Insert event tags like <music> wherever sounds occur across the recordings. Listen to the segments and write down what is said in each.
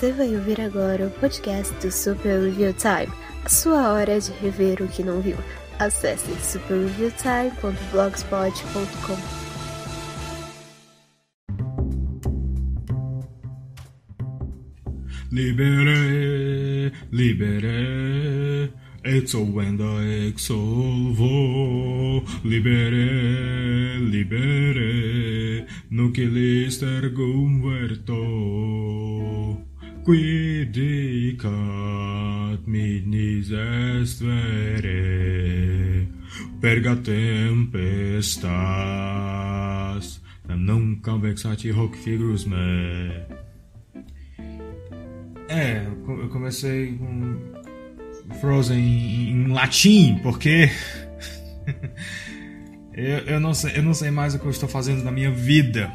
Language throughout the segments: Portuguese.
Você vai ouvir agora o podcast do Super Review Time, a sua hora de rever o que não viu. Acesse superreviewtime.blogspot.com. Libere, libere, exo venda exo vo, libere, libere, nucleis ergum verto. Qui dicat midnis est vere, perga tempestas, nem convexati hoc figurus me. É, eu comecei com Frozen em, em latim, porque <laughs> eu, eu, não sei, eu não sei mais o que eu estou fazendo na minha vida.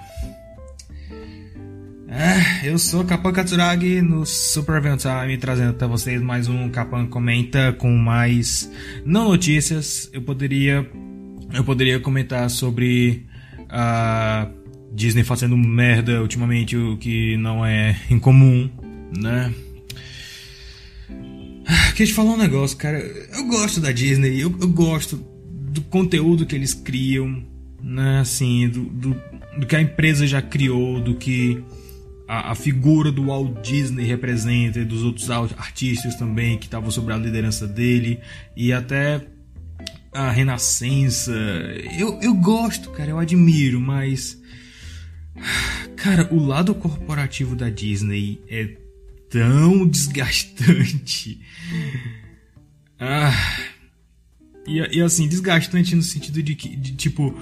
É, eu sou Kapan Katsuragi no Super Event Time, trazendo até vocês mais um Kapan Comenta com mais não notícias. Eu poderia eu poderia comentar sobre a Disney fazendo merda ultimamente, o que não é incomum né? Queria te falar um negócio, cara. Eu gosto da Disney, eu, eu gosto do conteúdo que eles criam, né? Assim, do, do, do que a empresa já criou, do que a, a, figura do Walt Disney representa e dos outros artistas também que estavam sobre a liderança dele e até a Renascença. Eu, eu gosto, cara, eu admiro, mas. Cara, o lado corporativo da Disney é tão <laughs> desgastante. Ah. E, e, assim, desgastante no sentido de que, de, tipo,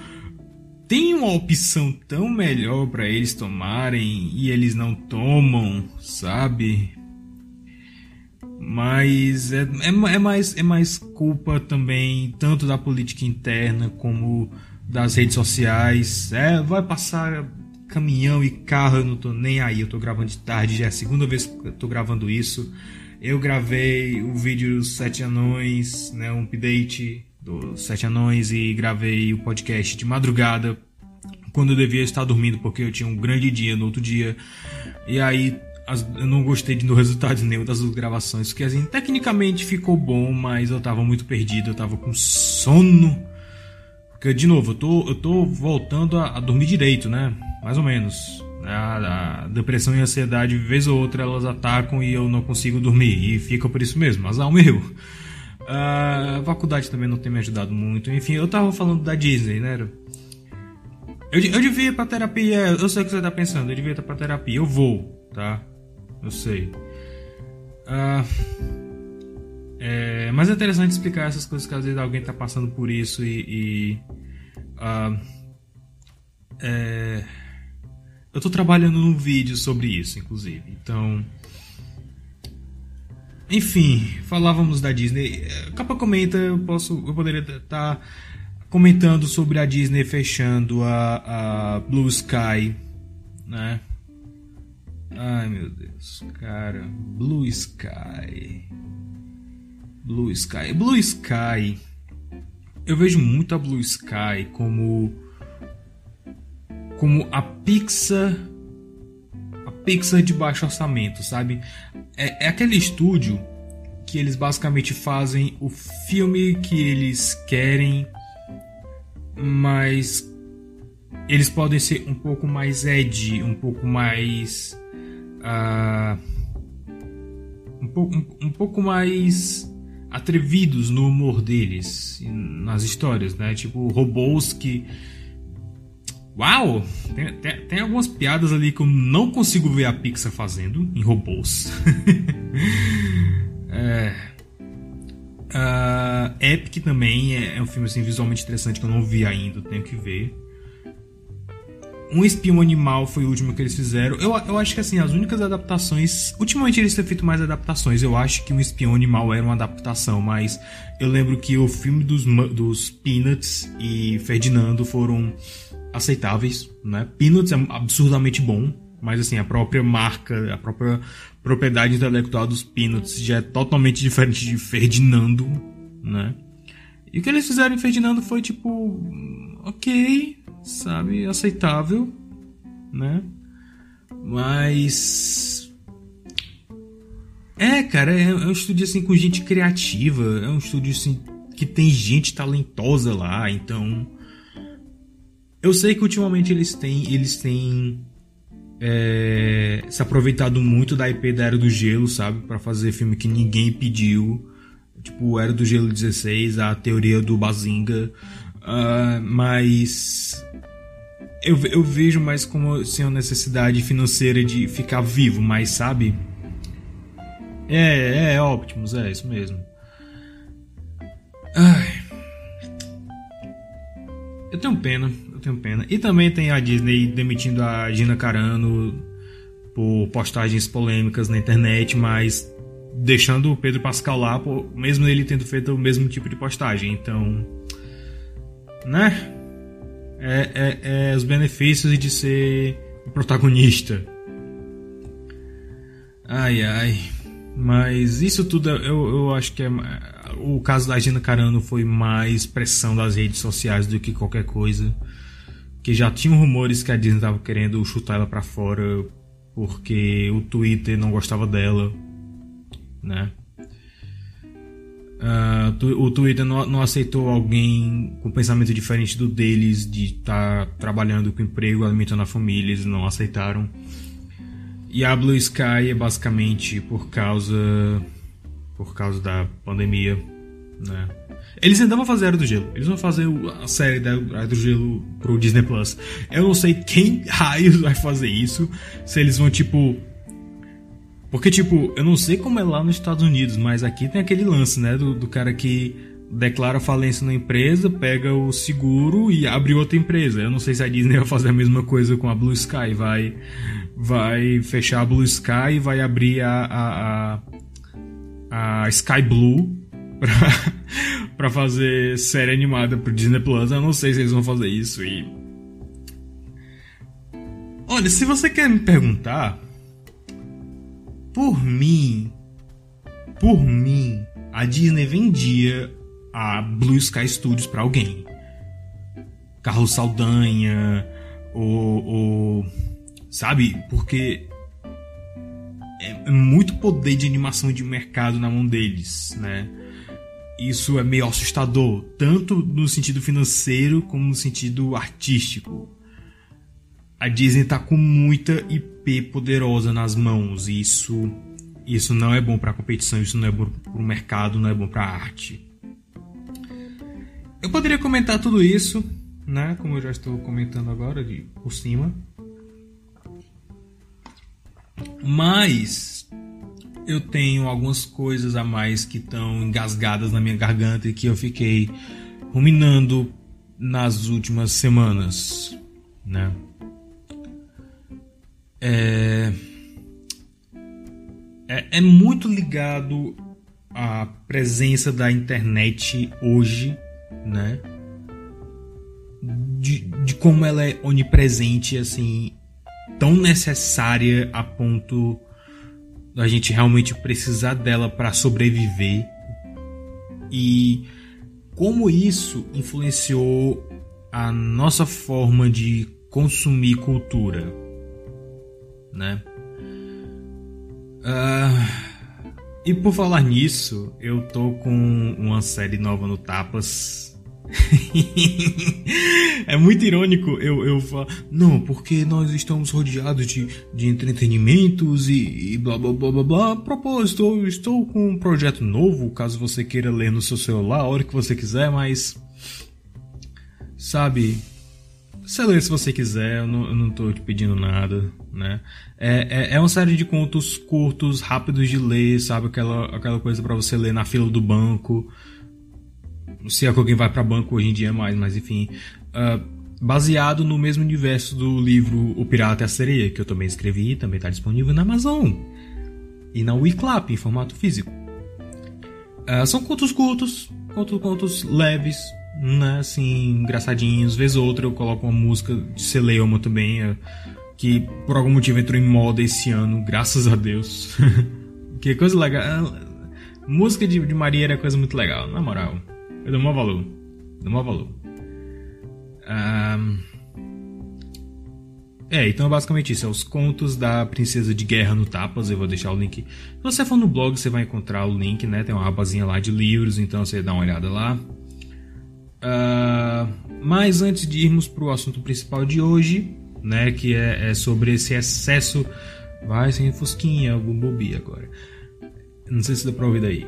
tem uma opção tão melhor para eles tomarem e eles não tomam, sabe? Mas é, é, é, mais, é mais culpa também, tanto da política interna como das redes sociais. É, vai passar caminhão e carro, eu não tô nem aí. Eu tô gravando de tarde, já é a segunda vez que eu tô gravando isso. Eu gravei o vídeo dos Sete Anões, né, um update dos Sete Anões e gravei o podcast de madrugada, quando eu devia estar dormindo, porque eu tinha um grande dia no outro dia. E aí as, eu não gostei do resultado nenhum das gravações, porque assim, tecnicamente ficou bom, mas eu tava muito perdido, eu tava com sono. Porque, de novo, eu tô, eu tô voltando a, a dormir direito, né? mais ou menos. A, a, depressão e a ansiedade, vez ou outra, elas atacam e eu não consigo dormir. E fica por isso mesmo, azar o meu. A faculdade também não tem me ajudado muito. Enfim, eu tava falando da Disney, né? Eu, eu devia ir pra terapia. Eu sei o que você tá pensando. Eu devia ir pra terapia. Eu vou, tá? Eu sei. Uh, é, mas é interessante explicar essas coisas que às vezes alguém tá passando por isso e. e uh, é, eu tô trabalhando num vídeo sobre isso, inclusive. Então. Enfim, falávamos da Disney. Capa comenta, eu posso. Eu poderia estar tá comentando sobre a Disney fechando a, a Blue Sky, né? Ai meu Deus, cara. Blue Sky. Blue Sky. Blue Sky. Eu vejo muito a Blue Sky como como a Pixar Pixar de baixo orçamento, sabe? É, é aquele estúdio que eles basicamente fazem o filme que eles querem, mas eles podem ser um pouco mais edgy, um pouco mais uh, um, pouco, um, um pouco mais atrevidos no humor deles, nas histórias, né? Tipo robôs que Uau! Tem, tem, tem, algumas piadas ali que eu não consigo ver a Pixar fazendo em robôs. <laughs> é, uh, Epic também é, é, um filme assim, visualmente interessante que eu não vi ainda, tenho que ver. Um Espião Animal foi o último que eles fizeram. Eu, eu acho que assim, as únicas adaptações. Ultimamente eles têm feito mais adaptações. Eu acho que um Espião Animal era uma adaptação, mas eu lembro que o filme dos, dos Peanuts e Ferdinando foram aceitáveis, né? Peanuts é absurdamente bom, mas assim, a própria marca, a própria propriedade intelectual dos Peanuts já é totalmente diferente de Ferdinando, né? E o que eles fizeram em Ferdinando foi tipo, ok, sabe, aceitável, né? Mas É, cara, é, é um estúdio assim com gente criativa, é um estúdio assim que tem gente talentosa lá, então eu sei que ultimamente eles têm eles têm é, se aproveitado muito da IP da Era do Gelo, sabe, para fazer filme que ninguém pediu, tipo Era do Gelo 16, a teoria do Bazinga, uh, mas eu, eu vejo mais como assim, uma necessidade financeira de ficar vivo, mas sabe? É, é, é Optimus, é isso mesmo. Ai. Eu tenho pena, tenho pena. E também tem a Disney demitindo a Gina Carano por postagens polêmicas na internet, mas deixando o Pedro Pascal lá, mesmo ele tendo feito o mesmo tipo de postagem. Então, né? é, é, é os benefícios de ser o protagonista. Ai ai. Mas isso tudo eu, eu acho que é. O caso da Gina Carano foi mais pressão das redes sociais do que qualquer coisa. Que já tinham rumores que a Disney estava querendo chutar ela para fora porque o Twitter não gostava dela, né? Uh, o Twitter não, não, aceitou alguém com pensamento diferente do deles, de estar tá trabalhando com emprego, alimentando a família, eles não aceitaram. E a Blue Sky é basicamente por causa por causa da pandemia, né? Eles ainda vão fazer a Era do Gelo. Eles vão fazer a série da Era do Gelo pro Disney Plus. Eu não sei quem <laughs> raios vai fazer isso. Se eles vão, tipo, porque, tipo, eu não sei como é lá nos Estados Unidos, mas aqui tem aquele lance, né? Do, do cara que declara falência na empresa, pega o seguro e abre outra empresa. Eu não sei se a Disney vai fazer a mesma coisa com a Blue Sky. Vai, vai fechar a Blue Sky e vai abrir a, a, a, a Sky Blue <laughs> pra fazer série animada pro Disney Plus. Eu não sei se eles vão fazer isso e. Olha, se você quer me perguntar, por mim, por mim, a Disney vendia a Blue Sky Studios para alguém. Carlos Saldanha, ou, sabe? Porque é muito poder de animação de mercado na mão deles, né? Isso é meio assustador, tanto no sentido financeiro como no sentido artístico. A Disney tá com muita IP poderosa nas mãos. E isso, isso não é bom para a competição, isso não é bom para o mercado, não é bom para a arte. Eu poderia comentar tudo isso, né? Como eu já estou comentando agora, de por cima. Mas eu tenho algumas coisas a mais que estão engasgadas na minha garganta e que eu fiquei ruminando nas últimas semanas, né? é, é, é muito ligado à presença da internet hoje, né? De, de como ela é onipresente, assim, tão necessária a ponto da gente realmente precisar dela para sobreviver e como isso influenciou a nossa forma de consumir cultura né? Uh, e por falar nisso, eu tô com uma série nova no Tapas. <laughs> é muito irônico eu, eu falar, não, porque nós estamos rodeados de, de entretenimentos e, e blá blá blá blá blá. A propósito, eu estou com um projeto novo, caso você queira ler no seu celular a hora que você quiser, mas. Sabe, você lê se você quiser, eu não, eu não tô te pedindo nada, né? É, é, é uma série de contos curtos, rápidos de ler, sabe? Aquela, aquela coisa para você ler na fila do banco. Se é que alguém vai para banco hoje em dia mais, mas enfim. Uh, baseado no mesmo universo do livro O Pirata e a Sereia, que eu também escrevi, também está disponível na Amazon. E na Wiclap, em formato físico. Uh, são contos curtos, contos, contos leves, né, assim, engraçadinhos. Vez ou outra eu coloco uma música de Celeuma também, é, que por algum motivo entrou em moda esse ano, graças a Deus. <laughs> que coisa legal. Música de, de Maria era coisa muito legal, na moral. Eu dou maior valor. Dou maior valor. Um, É, então é basicamente isso. É os contos da Princesa de Guerra no Tapas. Eu vou deixar o link. Se você for no blog, você vai encontrar o link, né? Tem uma abazinha lá de livros, então você dá uma olhada lá. Uh, mas antes de irmos para o assunto principal de hoje, né? Que é, é sobre esse excesso. Vai sem fusquinha, algum bobi agora. Não sei se dá pra ouvir daí.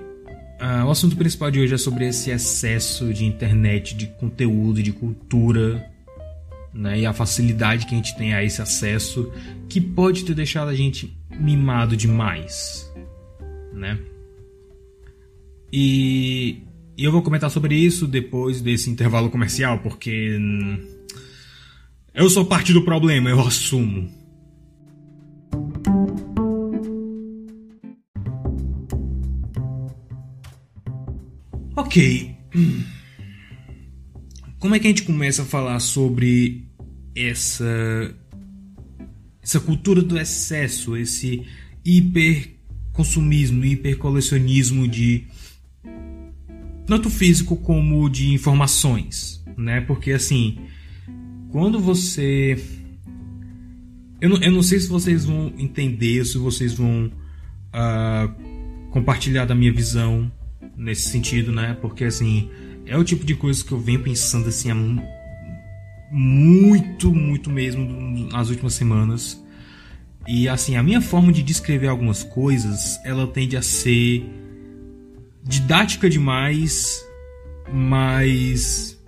Uh, o assunto principal de hoje é sobre esse excesso de internet, de conteúdo, de cultura né, e a facilidade que a gente tem a esse acesso que pode ter deixado a gente mimado demais, né? E, e eu vou comentar sobre isso depois desse intervalo comercial, porque hum, eu sou parte do problema, eu assumo. Ok. Como é que a gente começa a falar sobre essa essa cultura do excesso, esse hiperconsumismo, hipercolecionismo de tanto físico como de informações, né? Porque assim, quando você eu não, eu não sei se vocês vão entender, se vocês vão uh, compartilhar da minha visão nesse sentido, né? Porque assim, é o tipo de coisa que eu venho pensando assim há muito, muito mesmo nas últimas semanas. E assim, a minha forma de descrever algumas coisas, ela tende a ser didática demais, mas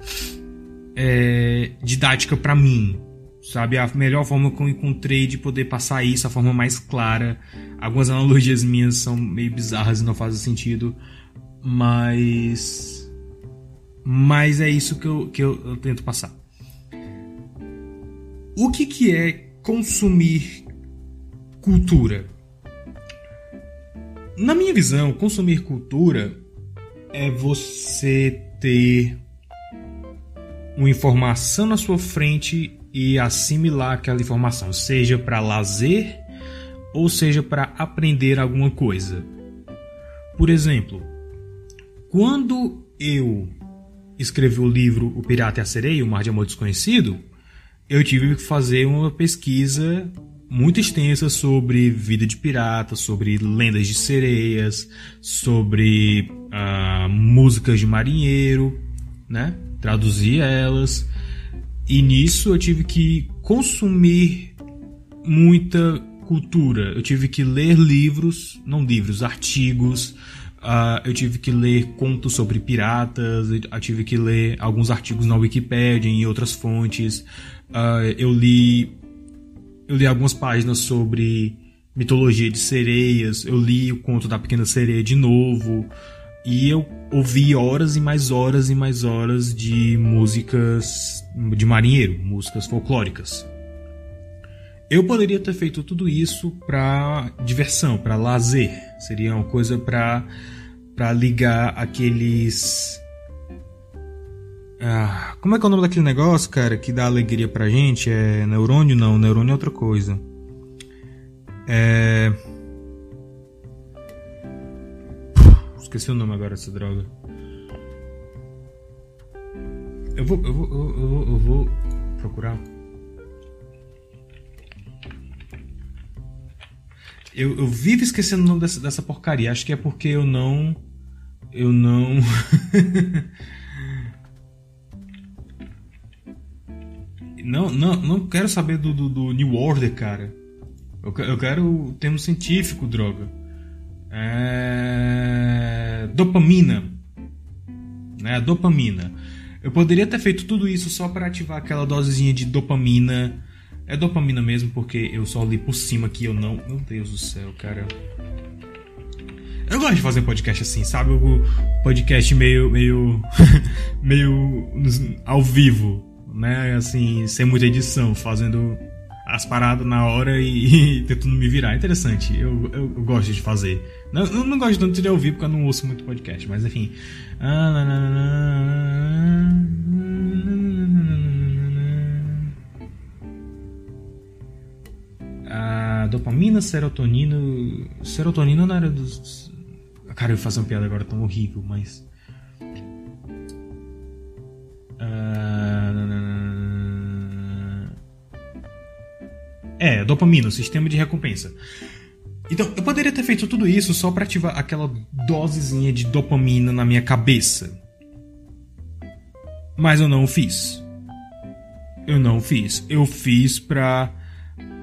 é, didática para mim, sabe? A melhor forma que eu encontrei de poder passar isso, a forma mais clara. Algumas analogias minhas são meio bizarras e não fazem sentido, mas mas é isso que eu, que eu, eu tento passar. O que, que é consumir cultura? Na minha visão, consumir cultura é você ter uma informação na sua frente e assimilar aquela informação, seja para lazer ou seja para aprender alguma coisa. Por exemplo, quando eu escrevi o livro O Pirata e a Sereia, O Mar de Amor Desconhecido, eu tive que fazer uma pesquisa muito extensa sobre vida de pirata, sobre lendas de sereias, sobre uh, músicas de marinheiro, né? Traduzir elas. E nisso eu tive que consumir muita cultura. Eu tive que ler livros, não livros, artigos. Uh, eu tive que ler contos sobre piratas, eu tive que ler alguns artigos na Wikipedia e em outras fontes. Uh, eu li eu li algumas páginas sobre mitologia de sereias, eu li o conto da pequena sereia de novo e eu ouvi horas e mais horas e mais horas de músicas de marinheiro, músicas folclóricas. Eu poderia ter feito tudo isso para diversão, para lazer, seria uma coisa para para ligar aqueles ah, como é que é o nome daquele negócio, cara, que dá alegria pra gente? É neurônio? Não, neurônio é outra coisa. É. Esqueci o nome agora dessa droga. Eu vou, eu vou, eu vou, eu vou procurar. Eu, eu vivo esquecendo o nome dessa, dessa porcaria. Acho que é porque eu não. Eu não. <laughs> Não, não, não quero saber do, do, do New Order, cara. Eu, eu quero o termo científico, droga. É... Dopamina. Né? Dopamina. Eu poderia ter feito tudo isso só para ativar aquela dosezinha de dopamina. É dopamina mesmo, porque eu só li por cima que eu não. Meu Deus do céu, cara. Eu gosto de fazer um podcast assim, sabe? O podcast meio. meio. meio. ao vivo né? Assim, sem muita edição, fazendo as paradas na hora e, e tentando me virar. É interessante, eu, eu, eu, gosto de fazer. Não, eu não gosto tanto de ouvir porque eu não ouço muito podcast, mas enfim. A dopamina, serotonina. Serotonina não era dos. Cara, eu faço uma piada agora tão horrível, mas. Uh, É, dopamina, o sistema de recompensa. Então, eu poderia ter feito tudo isso só para ativar aquela dosezinha de dopamina na minha cabeça. Mas eu não fiz. Eu não fiz. Eu fiz pra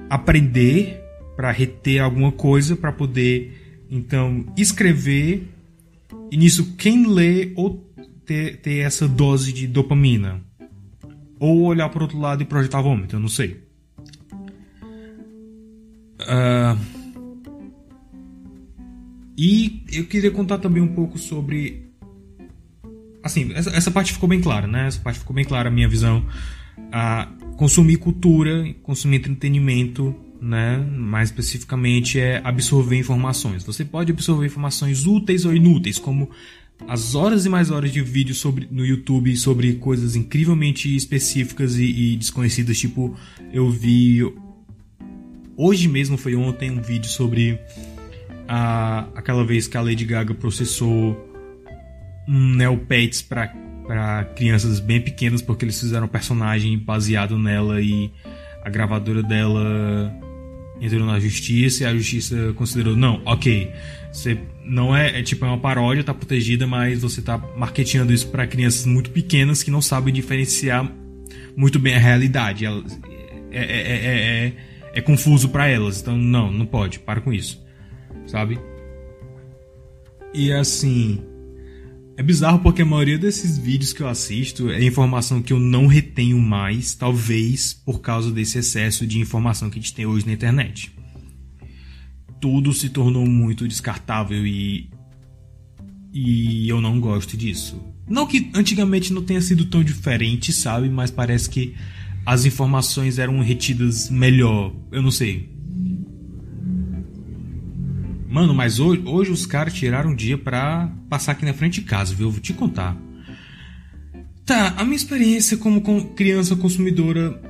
aprender, para reter alguma coisa, para poder então escrever. E nisso, quem lê ou ter, ter essa dose de dopamina. Ou olhar para outro lado e projetar vômito, eu não sei. Uh, e eu queria contar também um pouco sobre. Assim, essa, essa, parte ficou bem clara, né? Essa parte ficou bem clara, a minha visão. Uh, consumir cultura, consumir entretenimento, né? Mais especificamente é absorver informações. Você pode absorver informações úteis ou inúteis, como as horas e mais horas de vídeo sobre, no YouTube sobre coisas incrivelmente específicas e, e desconhecidas. Tipo, eu vi. Hoje mesmo foi ontem um vídeo sobre a, aquela vez que a Lady Gaga processou um Neopets para crianças bem pequenas porque eles fizeram um personagem baseado nela e a gravadora dela entrou na justiça e a justiça considerou não, ok, você não é, é tipo é uma paródia, tá protegida, mas você tá marketeando isso para crianças muito pequenas que não sabem diferenciar muito bem a realidade. é, é, é, é, confuso para elas, então não, não pode, para com isso, sabe? E assim, é bizarro porque a maioria desses vídeos que eu assisto é informação que eu não retenho mais, talvez por causa desse excesso de informação que a gente tem hoje na internet. Tudo se tornou muito descartável e. E eu não gosto disso. Não que antigamente não tenha sido tão diferente, sabe? Mas parece que as informações eram retidas melhor. Eu não sei. Mano, mas hoje, hoje os caras tiraram um dia pra passar aqui na frente de casa, viu? Vou te contar. Tá, a minha experiência como criança consumidora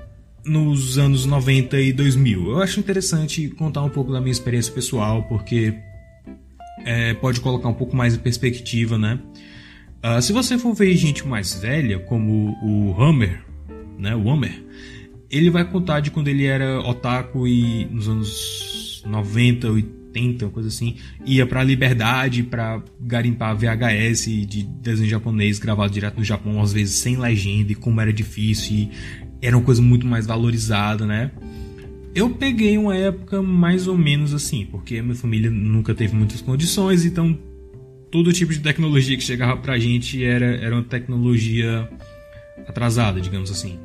nos anos 90 e 2000. Eu acho interessante contar um pouco da minha experiência pessoal, porque é, pode colocar um pouco mais em perspectiva, né? Uh, se você for ver gente mais velha, como o Hammer, né? O Hammer, ele vai contar de quando ele era otaku e nos anos 90, 80 70, uma coisa assim, ia pra Liberdade pra garimpar VHS de desenho japonês gravado direto no Japão, às vezes sem legenda, e como era difícil, e era uma coisa muito mais valorizada, né? Eu peguei uma época mais ou menos assim, porque minha família nunca teve muitas condições, então todo tipo de tecnologia que chegava pra gente era, era uma tecnologia atrasada, digamos assim.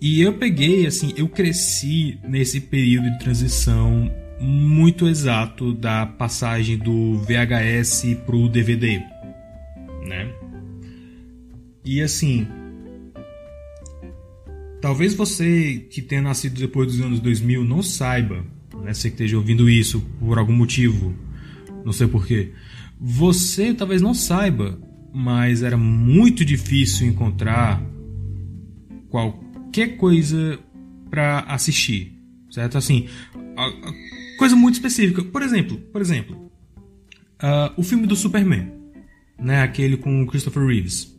E eu peguei, assim, eu cresci nesse período de transição muito exato da passagem do VHS pro DVD, né? E assim, talvez você que tenha nascido depois dos anos 2000 não saiba, né? Você que esteja ouvindo isso por algum motivo, não sei porquê. Você talvez não saiba, mas era muito difícil encontrar qualquer coisa para assistir, certo? Assim, coisa muito específica. Por exemplo, por exemplo, uh, o filme do Superman, né? Aquele com Christopher Reeves.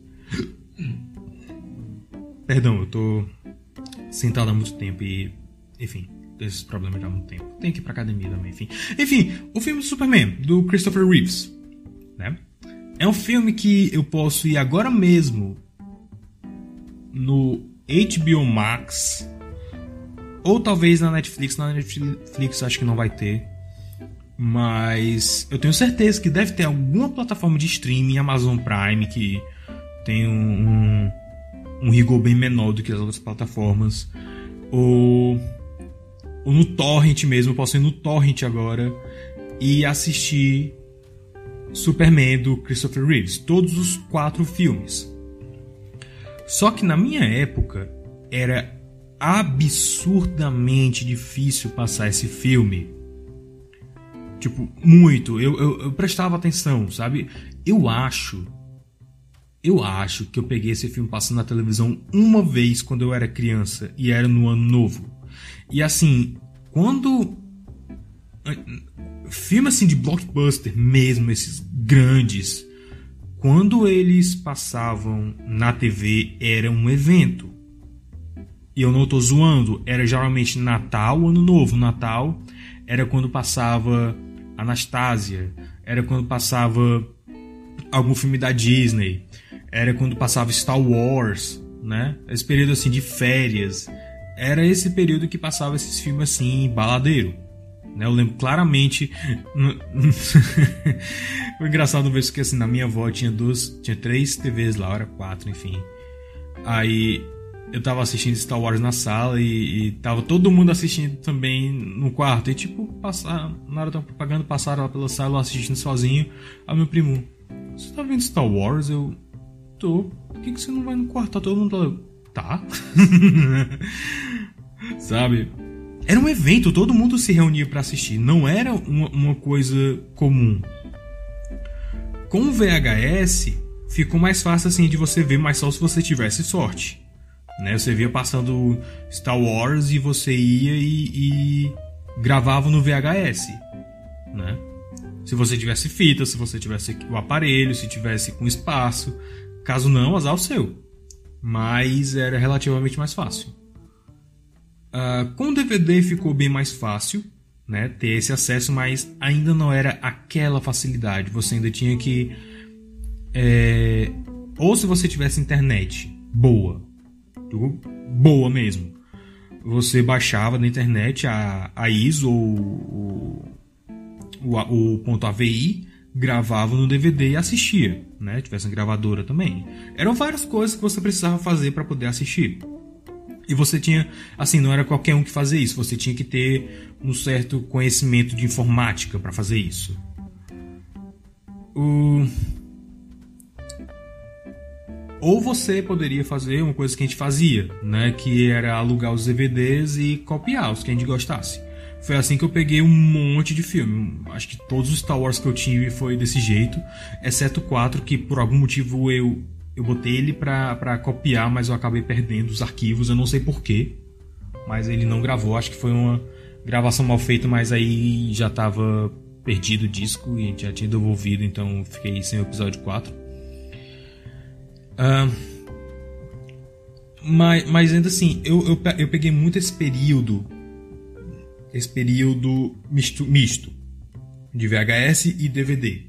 Perdão, eu tô sentado há muito tempo e, enfim, esses problemas já há muito tempo. Tem que ir pra academia também, enfim. Enfim, o filme do Superman, do Christopher Reeves, né? É um filme que eu posso ir agora mesmo no HBO Max ou talvez na Netflix. Na Netflix acho que não vai ter. Mas eu tenho certeza que deve ter alguma plataforma de streaming, Amazon Prime, que tem um, um, um rigor bem menor do que as outras plataformas. Ou, ou no Torrent mesmo, eu posso ir no Torrent agora e assistir Superman do Christopher Reeves. Todos os quatro filmes. Só que na minha época era absurdamente difícil passar esse filme. Tipo, muito. Eu, eu, eu, prestava atenção, sabe? Eu acho. Eu acho que eu peguei esse filme passando na televisão uma vez quando eu era criança e era no ano novo. E assim, quando. Filme assim de blockbuster mesmo, esses grandes. Quando eles passavam na TV era um evento E eu não tô zoando, era geralmente Natal, Ano Novo. Natal era quando passava Anastasia, era quando passava algum filme da Disney, era quando passava Star Wars, né? Esse período assim de férias. Era esse período que passava esses filmes assim, baladeiro. Né? Eu lembro claramente. <laughs> Foi <laughs> engraçado ver isso que assim, na minha avó tinha duas. Tinha três TVs lá, era quatro, enfim. Aí eu tava assistindo Star Wars na sala e, e tava todo mundo assistindo também no quarto. E tipo, passar, na hora da propaganda, passaram lá pela sala assistindo sozinho. Aí meu primo, você tá vendo Star Wars? Eu tô. Por que, que você não vai no quarto? Tá todo mundo lá. Tá? <laughs> Sabe? Era um evento, todo mundo se reunia para assistir. Não era uma, uma coisa comum. Com o VHS, ficou mais fácil assim de você ver, mas só se você tivesse sorte. Né? Você via passando Star Wars e você ia e, e gravava no VHS. Né? Se você tivesse fita, se você tivesse o aparelho, se tivesse com espaço. Caso não, azar o seu. Mas era relativamente mais fácil. Uh, com o DVD ficou bem mais fácil né, ter esse acesso, mas ainda não era aquela facilidade. Você ainda tinha que. É, ou se você tivesse internet boa, boa mesmo, você baixava na internet a, a ISO ou o, o, ponto AVI, gravava no DVD e assistia, né? Tivesse uma gravadora também. Eram várias coisas que você precisava fazer para poder assistir. E você tinha, assim, não era qualquer um que fazia isso, você tinha que ter um certo conhecimento de informática para fazer isso. O... Ou você poderia fazer uma coisa que a gente fazia, né? Que era alugar os DVDs e copiar os que a gente gostasse. Foi assim que eu peguei um monte de filme. Acho que todos os Star Wars que eu tive foi desse jeito, exceto quatro que por algum motivo eu eu botei ele pra, copiar, mas eu acabei perdendo os arquivos, eu não sei porquê. Mas ele não gravou, acho que foi uma gravação mal feita, mas aí já tava perdido o disco e já tinha devolvido, então fiquei sem o episódio 4. Mas, mas ainda assim, eu, eu, eu peguei muito esse período, esse período misto, misto de VHS e DVD.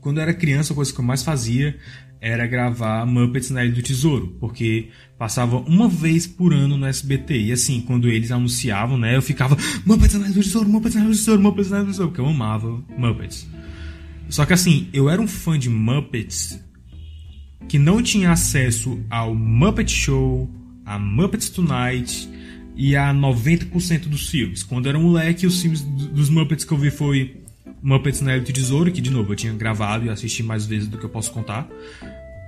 Quando eu era criança, a coisa que eu mais fazia era gravar Muppets na Ilha do Tesouro, porque passava uma vez por ano no SBT. E assim, quando eles anunciavam, né, eu ficava Muppets na Ilha do Tesouro, Muppets na Ilha do Tesouro, Muppets na Ilha do Tesouro, porque eu amava Muppets. Só que assim, eu era um fã de Muppets que não tinha acesso ao Muppet Show, a Muppets Tonight e a 90% dos filmes. Quando era moleque, os filmes dos Muppets que eu vi foi Muppets na Ilha Tesouro, que de novo eu tinha gravado e assisti mais vezes do que eu posso contar.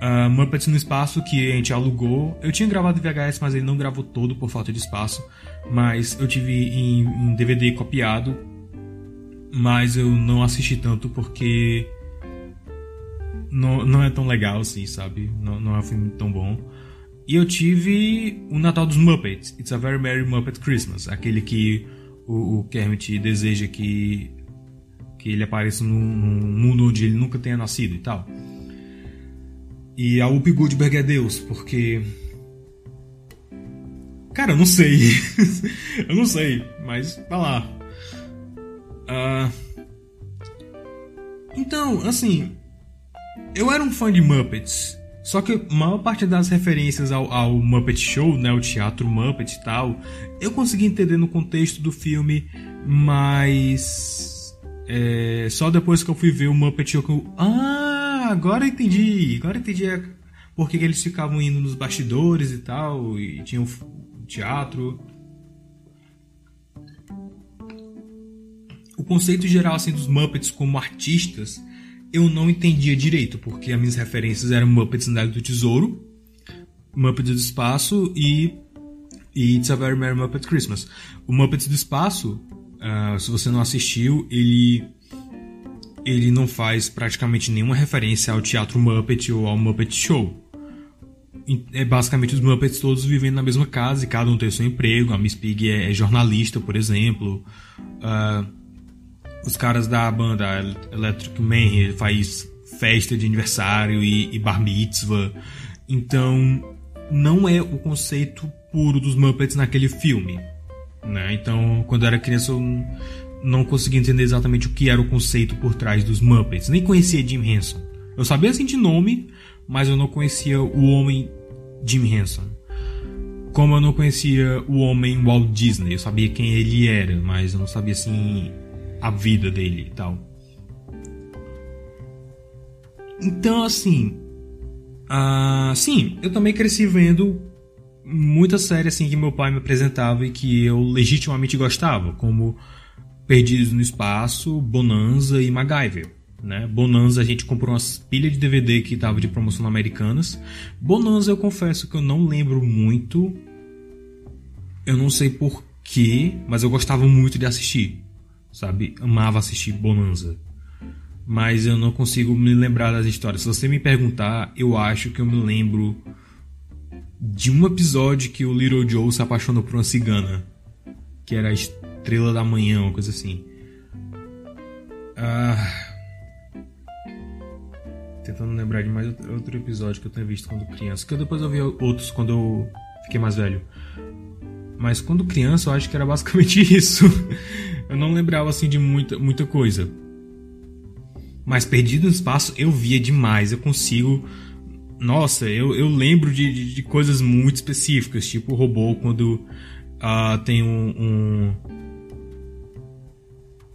Uh, Muppets no Espaço, que a gente alugou. Eu tinha gravado VHS, mas ele não gravou todo por falta de espaço. Mas eu tive em, em DVD copiado. Mas eu não assisti tanto porque. Não, não é tão legal assim, sabe? Não, não é um filme tão bom. E eu tive o Natal dos Muppets, It's a Very Merry Muppet Christmas, aquele que o, o Kermit deseja que que ele apareça num, num, mundo onde ele nunca tenha nascido e tal. E a Whoopi Goldberg é Deus, porque. Cara, eu não sei. <laughs> eu não sei, mas tá lá. Uh... Então, assim. Eu era um fã de Muppets. Só que a maior parte das referências ao, ao, Muppet Show, né, o teatro Muppet e tal, eu consegui entender no contexto do filme, mas é, só depois que eu fui ver o Muppet Show que eu, ah, agora entendi, agora entendi por que, eles ficavam indo nos bastidores e tal, e tinham teatro. O conceito geral assim dos Muppets como artistas, eu não entendia direito, porque as minhas referências eram Muppets na do Tesouro, Muppets do Espaço e, e It's a Very Merry Muppet Christmas. O Muppets do Espaço Uh, se você não assistiu, ele ele não faz praticamente nenhuma referência ao teatro Muppet ou ao Muppet Show. É basicamente os Muppets todos vivendo na mesma casa e cada um tem seu emprego. A Miss Pig é, é jornalista, por exemplo. Uh, os caras da banda Electric Man faz festa de aniversário e, e bar mitzvah. Então, não é o conceito puro dos Muppets naquele filme. Né? Então, quando eu era criança, eu não conseguia entender exatamente o que era o conceito por trás dos Muppets. Nem conhecia Jim Henson. Eu sabia assim de nome, mas eu não conhecia o homem Jim Henson. Como eu não conhecia o homem Walt Disney, eu sabia quem ele era, mas eu não sabia assim a vida dele e tal. Então, assim, uh, sim, eu também cresci vendo muita série assim que meu pai me apresentava e que eu legitimamente gostava, como Perdidos no Espaço, Bonanza e MacGyver. Né? Bonanza a gente comprou uma pilha de DVD que estava de promoção na Americanas. Bonanza eu confesso que eu não lembro muito. Eu não sei porquê, mas eu gostava muito de assistir. Sabe? Amava assistir Bonanza. Mas eu não consigo me lembrar das histórias. Se você me perguntar, eu acho que eu me lembro de um episódio que o Little Joe se apaixonou por uma cigana. Que era a estrela da manhã, uma coisa assim. Ah tentando lembrar de mais outro episódio que eu tenho visto quando criança. Que eu depois eu vi outros quando eu fiquei mais velho. Mas quando criança eu acho que era basicamente <laughs> isso. Eu não lembrava assim de muita, muita coisa. Mas Perdido no Espaço eu via demais. Eu consigo. Nossa, eu, eu lembro de, de, de coisas muito específicas. Tipo o robô quando uh, tem um, um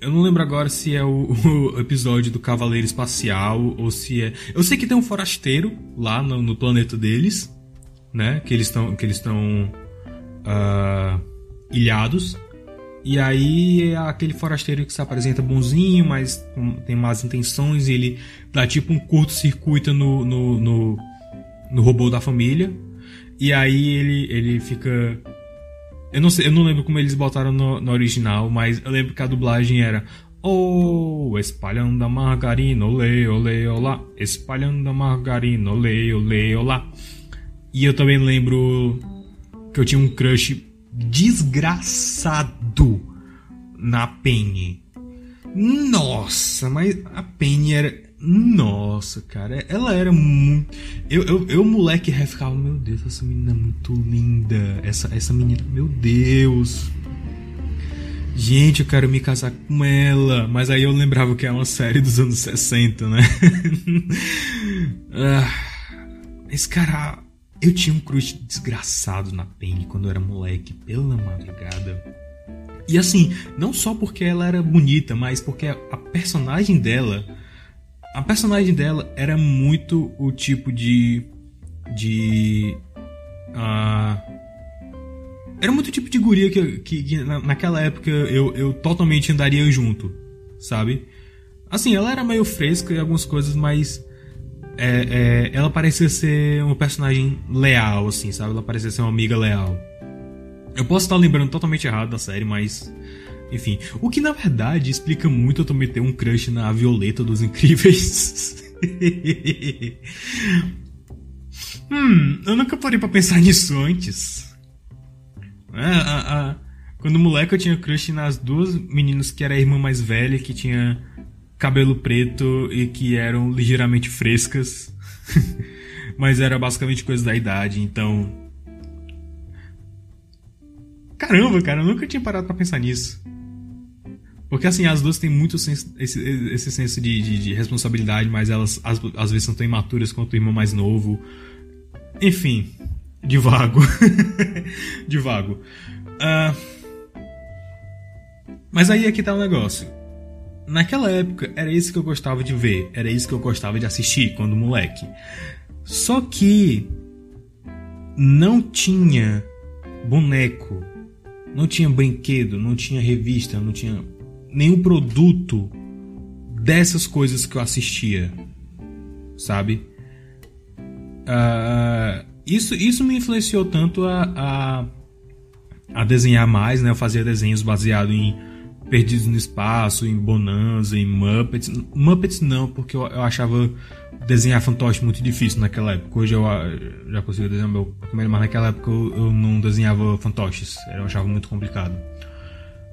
eu não lembro agora se é o, <laughs> o, episódio do Cavaleiro Espacial ou se é. Eu sei que tem um forasteiro lá no, no planeta deles, né? Que eles estão que eles estão uh, ilhados. E aí é aquele forasteiro que se apresenta bonzinho, mas tem más intenções. E ele dá tipo um curto-circuito no, no, no, no robô da família. E aí ele, ele fica eu não, sei, eu não lembro como eles botaram no, no original, mas eu lembro que a dublagem era Oh, espalhando a margarina, olê, olê, olá. Espalhando a margarina, olê, olê, olá. E eu também lembro que eu tinha um crush desgraçado na Penny. Nossa, mas a Penny era nossa, cara, ela era muito. Eu, eu, eu moleque, ficava, meu Deus, essa menina é muito linda. Essa, essa menina, meu Deus. Gente, eu quero me casar com ela. Mas aí eu lembrava que é uma série dos anos 60, né? <laughs> ah, esse cara. Eu tinha um crush desgraçado na Penny quando eu era moleque, pela madrugada. E assim, não só porque ela era bonita, mas porque a personagem dela a personagem dela era muito o tipo de. de. Uh, era muito o tipo de guria que, que, que naquela época eu, eu totalmente andaria junto, sabe? Assim, ela era meio fresca em algumas coisas, mas. É, é, ela parecia ser uma personagem leal, assim, sabe? Ela parecia ser uma amiga leal. Eu posso estar lembrando totalmente errado da série, mas enfim, o que na verdade explica muito eu também ter um crush na Violeta dos Incríveis. <laughs> hum, eu nunca parei pra pensar nisso antes. É, quando moleque eu tinha crush nas duas meninas que era a irmã mais velha, que tinha cabelo preto e que eram ligeiramente frescas. <laughs> Mas era basicamente coisa da idade, então. Caramba, cara, eu nunca tinha parado pra pensar nisso. Porque assim, as duas têm muito senso, esse, esse senso de, de, de, responsabilidade, mas elas às, às vezes são tão imaturas quanto o irmão mais novo. Enfim, divago. <laughs> divago. Uh, mas aí aqui tá o negócio. Naquela época era isso que eu gostava de ver, era isso que eu gostava de assistir quando moleque. Só que não tinha boneco, não tinha brinquedo, não tinha revista, não tinha nenhum produto dessas coisas que eu assistia, sabe? Uh, isso, isso me influenciou tanto a, a, a, desenhar mais, né? Eu fazia desenhos baseados em Perdidos no Espaço, em Bonanza, em Muppets. Muppets não, porque eu, eu achava desenhar fantoche muito difícil naquela época. Hoje eu já consigo desenhar meu mas naquela época eu, eu não desenhava fantoches. Eu achava muito complicado.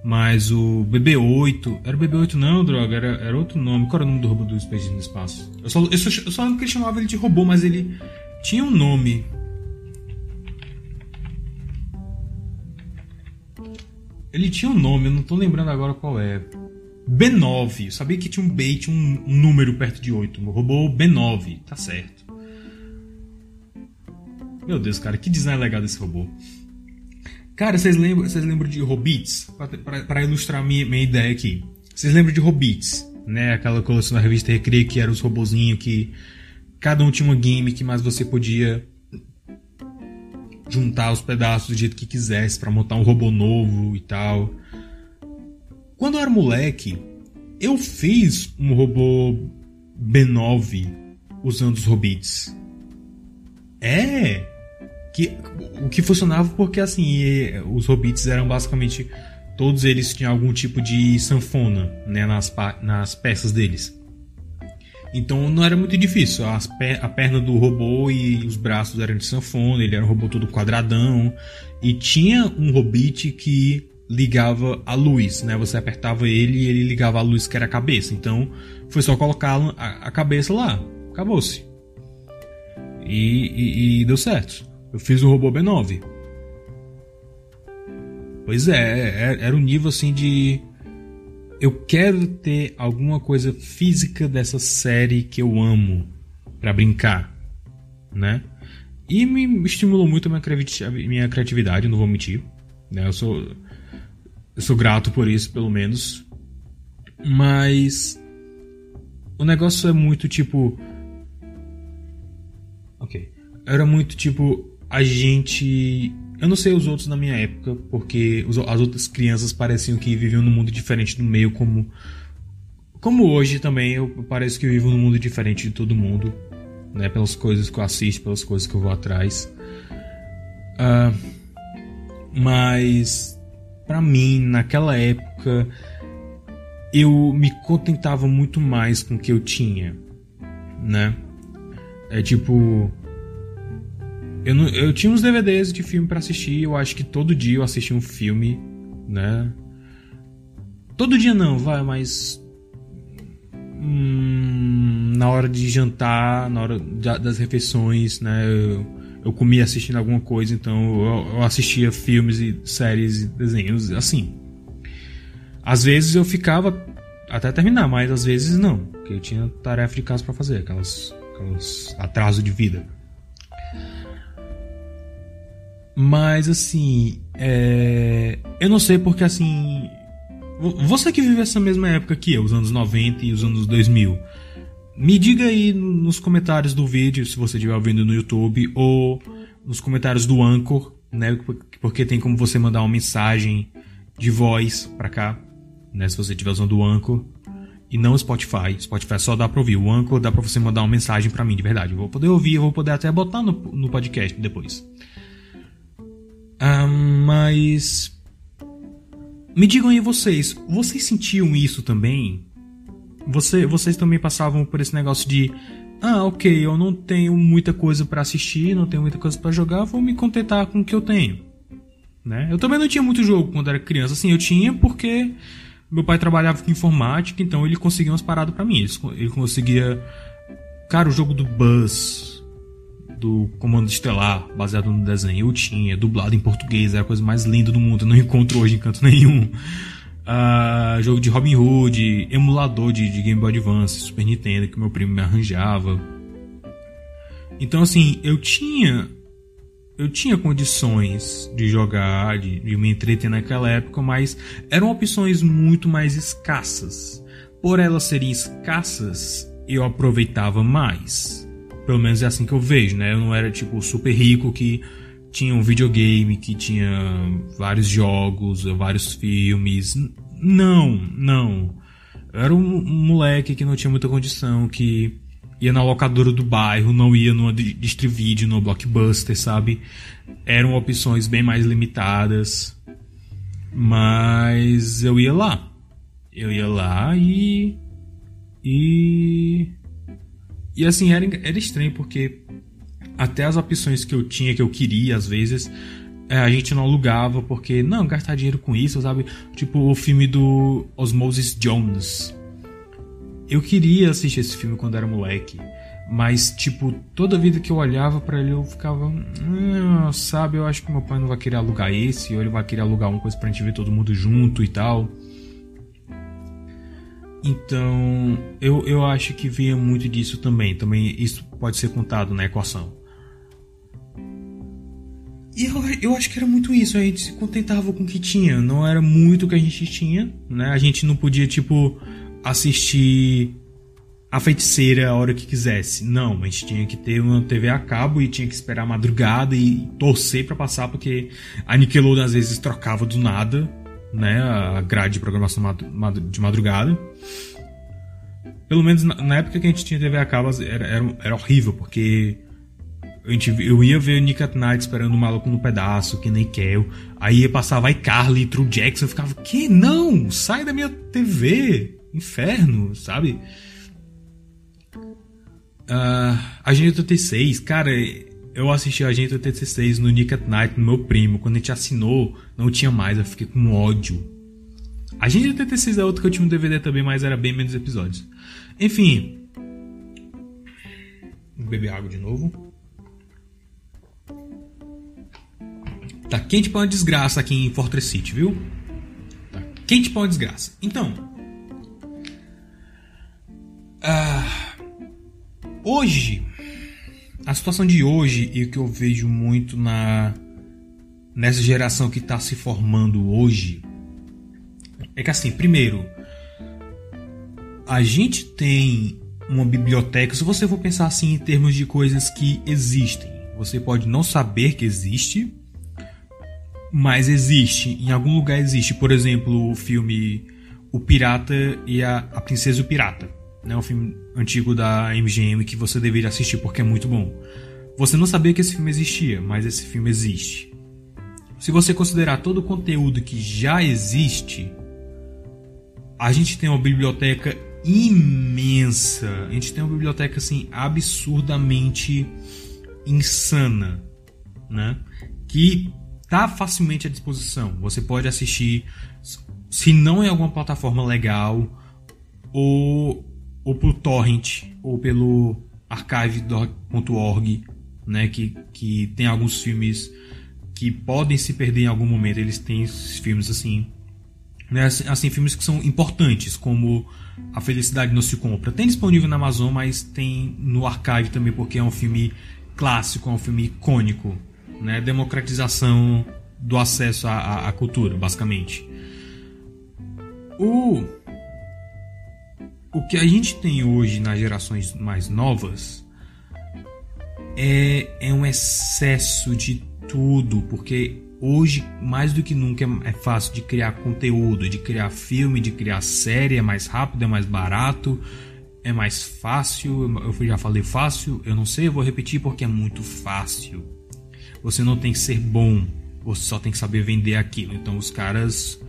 Mas o BB-8. Era o BB-8 não, droga, era, era outro nome. Qual era o nome do robô do Space no espaço? Eu só, eu, só, eu só lembro que ele chamava ele de robô, mas ele tinha um nome. Ele tinha um nome, eu não tô lembrando agora qual é. B9. Eu sabia que tinha um B tinha um, número perto de 8. O robô B9. Tá certo. Meu Deus, cara, que design legal desse robô. Cara, vocês lembram, vocês lembram de Hobbits? Para ilustrar minha, minha ideia aqui. Vocês lembram de Hobbits? Né? Aquela coleção da revista Recreio que eram os robozinhos que cada um tinha uma gimmick, mas você podia juntar os pedaços do jeito que quisesse para montar um robô novo e tal. Quando eu era moleque, eu fiz um robô B9 usando os Hobbits. É! Que, o que funcionava porque assim, os Hobbits eram basicamente. Todos eles tinham algum tipo de sanfona né, nas, nas peças deles. Então não era muito difícil. a perna do robô e os braços eram de sanfona, ele era um robô todo quadradão. E tinha um hobbit que ligava a luz, né? Você apertava ele e ele ligava a luz que era a cabeça. Então foi só colocar a, a cabeça lá. Acabou-se. E, e, e, deu certo. Eu fiz o robô B9. Pois é, é era um nível assim de eu quero ter alguma coisa física dessa série que eu amo para brincar, né? E me estimulou muito a minha criatividade, não vou mentir. Né? Eu sou eu sou grato por isso, pelo menos. Mas o negócio é muito tipo OK. Era muito tipo a gente eu não sei os outros na minha época, porque as outras crianças pareciam que viviam num mundo diferente do meio, como como hoje também eu pareço que vivo num mundo diferente de todo mundo, né? Pelas coisas que eu assisto, pelas coisas que eu vou atrás. Uh, mas para mim, naquela época, eu me contentava muito mais com o que eu tinha, né? É tipo eu, não, eu tinha uns DVDs de filme para assistir, eu acho que todo dia eu assistia um filme, né? Todo dia não, vai, mas. Hum, na hora de jantar, na hora das refeições, né? Eu, eu comia assistindo alguma coisa, então eu, eu assistia filmes e séries e desenhos assim. Às vezes eu ficava até terminar, mas às vezes não, porque eu tinha tarefa de casa para fazer, aquelas, aquelas atraso de vida. Mas assim, é... eu não sei porque assim. Você que vive essa mesma época que eu, os anos 90 e os anos 2000, me diga aí nos comentários do vídeo, se você estiver ouvindo no YouTube, ou nos comentários do Anchor, né? Porque tem como você mandar uma mensagem de voz pra cá, né? Se você estiver usando o Anchor. E não Spotify. Spotify só dá pra ouvir. O Anchor dá pra você mandar uma mensagem pra mim, de verdade. Eu vou poder ouvir, eu vou poder até botar no, no podcast depois. Ah, mas. Me digam aí vocês, vocês sentiam isso também? Você, vocês também passavam por esse negócio de. Ah, ok, eu não tenho muita coisa para assistir, não tenho muita coisa para jogar, vou me contentar com o que eu tenho. Né? Eu também não tinha muito jogo quando era criança. Assim, eu tinha porque meu pai trabalhava com informática, então ele conseguia umas paradas para mim. Ele conseguia. Cara, o jogo do Buzz, do Comando Estelar, baseado no desenho, eu tinha, dublado em português, era a coisa mais linda do mundo, eu não encontro hoje em canto <laughs> nenhum. Uh, jogo de Robin Hood, emulador de, de Game Boy Advance, Super Nintendo, que meu primo me arranjava. Então, assim, eu tinha. Eu tinha condições de jogar, de, de me entreter naquela época, mas eram opções muito mais escassas. Por elas serem escassas, eu aproveitava mais. Pelo menos é assim que eu vejo, né? Eu não era tipo super rico que tinha um videogame, que tinha vários jogos, vários filmes. Não, não. Eu era um moleque que não tinha muita condição, que ia na locadora do bairro, não ia numa Distrivídeo, no Blockbuster, sabe? Eram opções bem mais limitadas. Mas eu ia lá. Eu ia lá e. E. E assim, era, era estranho porque até as opções que eu tinha, que eu queria, às vezes, é, a gente não alugava porque, não, gastar dinheiro com isso, sabe? Tipo o filme do Osmosis Jones. Eu queria assistir esse filme quando era moleque, Mas, tipo, toda vida que eu olhava para ele, eu ficava. Hum, sabe, eu acho que meu pai não vai querer alugar esse, ou ele vai querer alugar uma coisa pra gente ver todo mundo junto e tal. Então, eu, eu acho que vinha muito disso também. Também isso pode ser contado na equação. E eu, eu acho que era muito isso, a gente se contentava com o que tinha, não era muito o que a gente tinha, né? A gente não podia, tipo, assistir a feiticeira a hora que quisesse. Não, a gente tinha que ter uma TV a cabo e tinha que esperar a madrugada e torcer para passar, porque a Nickelodeon às vezes trocava do nada, né? A grade de programação de madrugada. Pelo menos na época que a gente tinha TV a cabo era, era, era horrível, porque a gente, eu ia ver Nick at Night esperando o maluco no pedaço, que nem Kel. Aí Vai Carly, True Jackson. Eu ficava, que? Não! Sai da minha TV! Inferno, sabe? Uh, Agente 86, cara, eu assisti Agente 86 no Nick at Night no meu primo. Quando a gente assinou, não tinha mais, eu fiquei com ódio. Agente 86 é outro que eu tinha um DVD também, mas era bem menos episódios. Enfim. Vou beber água de novo. Tá quente pra uma desgraça aqui em Fortress City, viu? Tá quente pra uma desgraça. Então. Ah hoje, a situação de hoje e o que eu vejo muito na nessa geração que está se formando hoje é que assim, primeiro, a gente tem uma biblioteca. Se você for pensar assim em termos de coisas que existem, você pode não saber que existe, mas existe. Em algum lugar existe. Por exemplo, o filme O Pirata e a, a Princesa e o Pirata né, um filme antigo da MGM que você deveria assistir porque é muito bom. Você não sabia que esse filme existia, mas esse filme existe. Se você considerar todo o conteúdo que já existe, a gente tem uma biblioteca imensa. A gente tem uma biblioteca assim absurdamente insana, né? Que tá facilmente à disposição. Você pode assistir, se não em alguma plataforma legal, ou ou pelo torrent ou pelo archive.org, né, que, que tem alguns filmes que podem se perder em algum momento. Eles têm filmes assim, né, assim, assim, filmes que são importantes, como A Felicidade Não Se Compra. Tem disponível na Amazon, mas tem no archive também porque é um filme clássico, é um filme icônico, né, democratização do acesso à, à cultura, basicamente. O o que a gente tem hoje nas gerações mais novas é, é um excesso de tudo, porque hoje, mais do que nunca, é fácil de criar conteúdo, de criar filme, de criar série, é mais rápido, é mais barato, é mais fácil. Eu já falei fácil, eu não sei, eu vou repetir porque é muito fácil. Você não tem que ser bom, você só tem que saber vender aquilo. Então os caras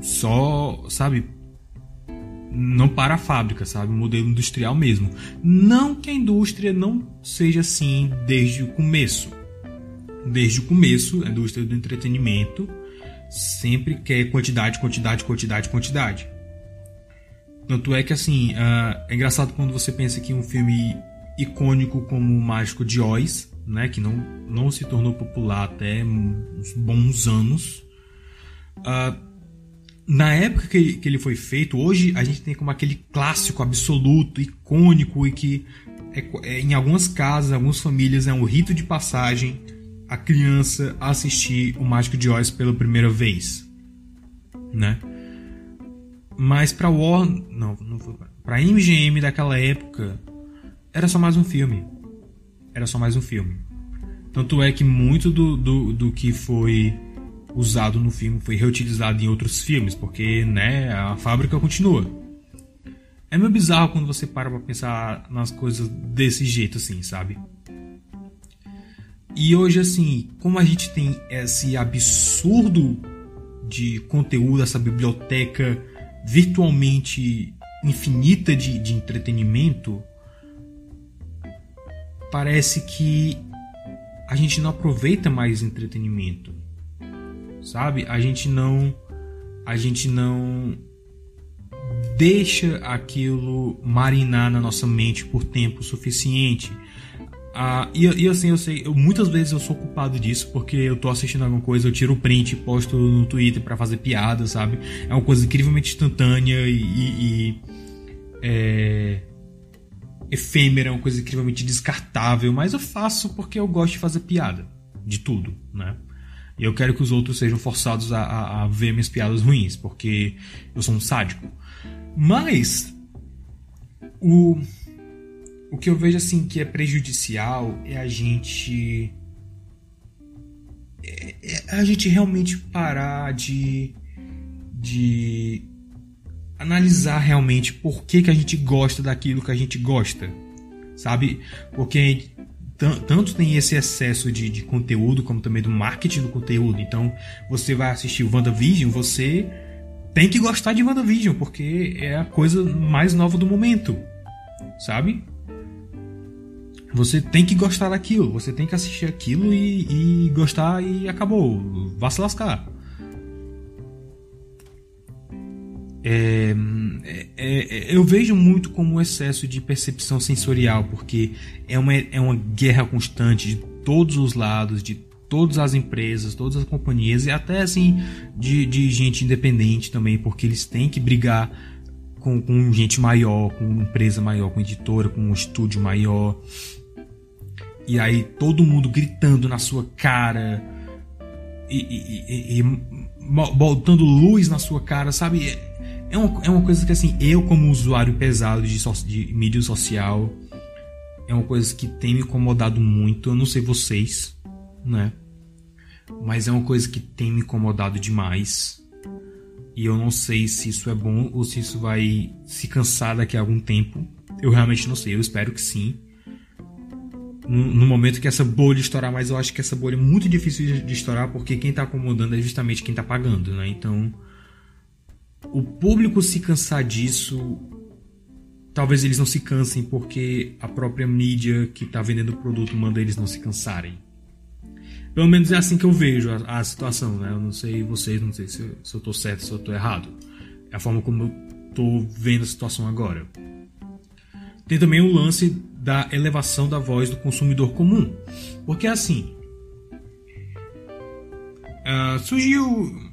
só, sabe, não para a fábrica, sabe? Modelo industrial mesmo. Não que a indústria não seja assim desde o começo. Desde o começo, a indústria do entretenimento sempre quer quantidade, quantidade, quantidade, quantidade. Tanto é que assim, uh, é engraçado quando você pensa que um filme icônico como o Mágico de Oz, né, que não, não se tornou popular até uns bons anos, uh, na época que, que ele foi feito, hoje a gente tem como aquele clássico absoluto, icônico e que é, é, em algumas casas, algumas famílias é um rito de passagem a criança assistir o Mágico de Oz pela primeira vez, né? Mas para Warner, não, não para MGM daquela época era só mais um filme, era só mais um filme. Tanto é que muito do, do, do que foi usado no filme foi reutilizado em outros filmes, porque né, a fábrica continua. É meio bizarro quando você para pra pensar nas coisas desse jeito, assim, sabe? E hoje, assim, como a gente tem esse absurdo de conteúdo, essa biblioteca virtualmente infinita de, de entretenimento, parece que a gente não aproveita mais entretenimento sabe? A gente não a gente não deixa aquilo marinar na nossa mente por tempo suficiente. Ah, e, e, assim, eu sei, eu, muitas vezes eu sou culpado disso, porque eu tô assistindo alguma coisa, eu tiro o print, posto no Twitter para fazer piada, sabe? É uma coisa incrivelmente instantânea e, e, e é, efêmera, é uma coisa incrivelmente descartável, mas eu faço porque eu gosto de fazer piada, de tudo, né? E eu quero que os outros sejam forçados a, a, a ver minhas piadas ruins, porque eu sou um sádico. Mas o o que eu vejo assim que é prejudicial é a gente é, é a gente realmente parar de de analisar realmente por que, que a gente gosta daquilo que a gente gosta, sabe? Porque tanto tem esse excesso de, de conteúdo como também do marketing do conteúdo. Então, você vai assistir o WandaVision, você tem que gostar de WandaVision, porque é a coisa mais nova do momento, sabe? Você tem que gostar daquilo, você tem que assistir aquilo e, e gostar e acabou. Vá se lascar. É, é, é, eu vejo muito como um excesso de percepção sensorial, porque é uma, é uma guerra constante de todos os lados, de todas as empresas, todas as companhias e até assim de, de gente independente também, porque eles têm que brigar com, com gente maior, com empresa maior, com editora, com um estúdio maior. E aí todo mundo gritando na sua cara e, e, e, e botando luz na sua cara, sabe? É uma, é uma coisa que assim, eu como usuário pesado de, so, de mídia social, é uma coisa que tem me incomodado muito. Eu não sei vocês, né? Mas é uma coisa que tem me incomodado demais. E eu não sei se isso é bom ou se isso vai se cansar daqui a algum tempo. Eu realmente não sei, eu espero que sim no, momento que essa bolha estourar, mas eu acho que essa bolha é muito difícil de, de estourar porque quem está acomodando é justamente quem está pagando, né? Então, o público se cansar disso, talvez eles não se cansem porque a própria mídia que está vendendo o produto manda eles não se cansarem. Pelo menos é assim que eu vejo a, a situação, né? Eu não sei vocês, não sei se, se eu estou certo, se eu estou errado. É a forma como eu estou vendo a situação agora. Tem também o lance da elevação da voz do consumidor comum. Porque assim. Uh, surgiu.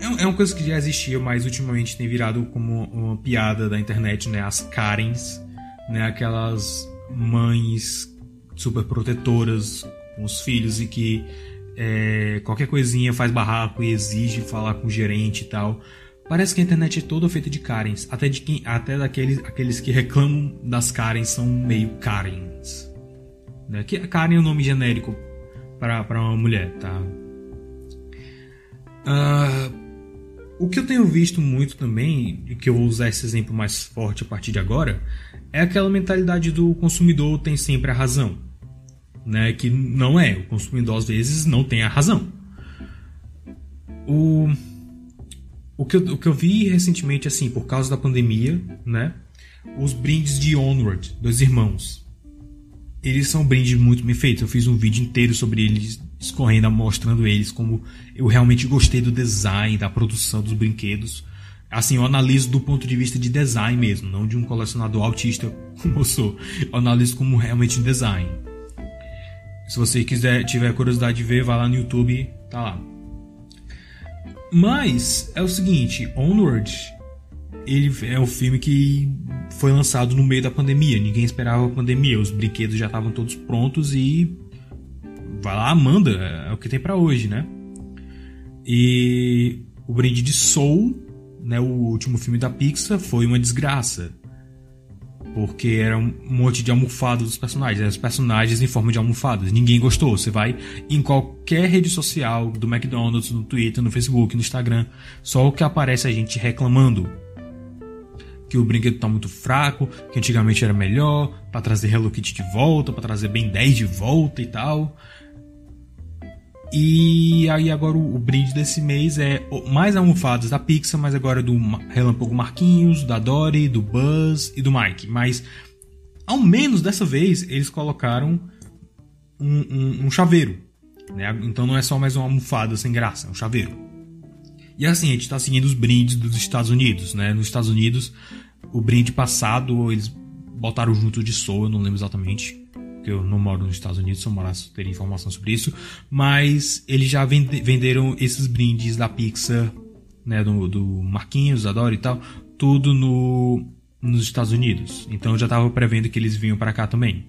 É, é uma coisa que já existia, mas ultimamente tem virado como uma piada da internet, né? As Karens, né? Aquelas mães super protetoras com os filhos e que é, qualquer coisinha faz barraco e exige falar com o gerente e tal. Parece que a internet é toda feita de Karens, até, de quem, até daqueles aqueles que reclamam das Karens são meio Karens. Né? Que, Karen é um nome genérico para uma mulher, tá? Uh, o que eu tenho visto muito também, e que eu vou usar esse exemplo mais forte a partir de agora, é aquela mentalidade do consumidor tem sempre a razão. Né? Que não é, o consumidor às vezes não tem a razão. O o que, eu, o que eu vi recentemente, assim, por causa da pandemia, né? Os brindes de Onward, dos irmãos. Eles são brindes muito bem feitos. Eu fiz um vídeo inteiro sobre eles, escorrendo, mostrando eles, como eu realmente gostei do design, da produção dos brinquedos. Assim, eu analiso do ponto de vista de design mesmo, não de um colecionador autista como eu sou. Eu analiso como realmente design. Se você quiser, tiver curiosidade de ver, vai lá no YouTube, tá lá. Mas é o seguinte, Onward ele é o filme que foi lançado no meio da pandemia. Ninguém esperava a pandemia, os brinquedos já estavam todos prontos e vai lá, manda, é o que tem para hoje, né? E o brinde de Soul, né, o último filme da Pixar, foi uma desgraça. Porque era um monte de almofadas dos personagens. Eram os personagens em forma de almofadas. Ninguém gostou. Você vai em qualquer rede social, do McDonald's, no Twitter, no Facebook, no Instagram. Só o que aparece a gente reclamando. Que o brinquedo tá muito fraco, que antigamente era melhor, para trazer Hello Kitty de volta, para trazer Ben 10 de volta e tal. E aí agora o, brinde desse mês é mais almofadas da Pixar, mas agora do Relâmpago Marquinhos, da Dory, do Buzz e do Mike. Mas ao menos dessa vez eles colocaram um, um, um chaveiro. Né? Então não é só mais uma almofada sem graça, é um chaveiro. E assim, a gente está seguindo os brindes dos Estados Unidos. Né? Nos Estados Unidos, o brinde passado eles botaram junto de Soul, eu não lembro exatamente. Porque eu não moro nos Estados Unidos, se eu morasse teria informação sobre isso. Mas eles já vende, venderam esses brindes da Pixar, né? Do, do Marquinhos, Adoro e tal. Tudo no, nos Estados Unidos. Então eu já tava prevendo que eles vinham para cá também.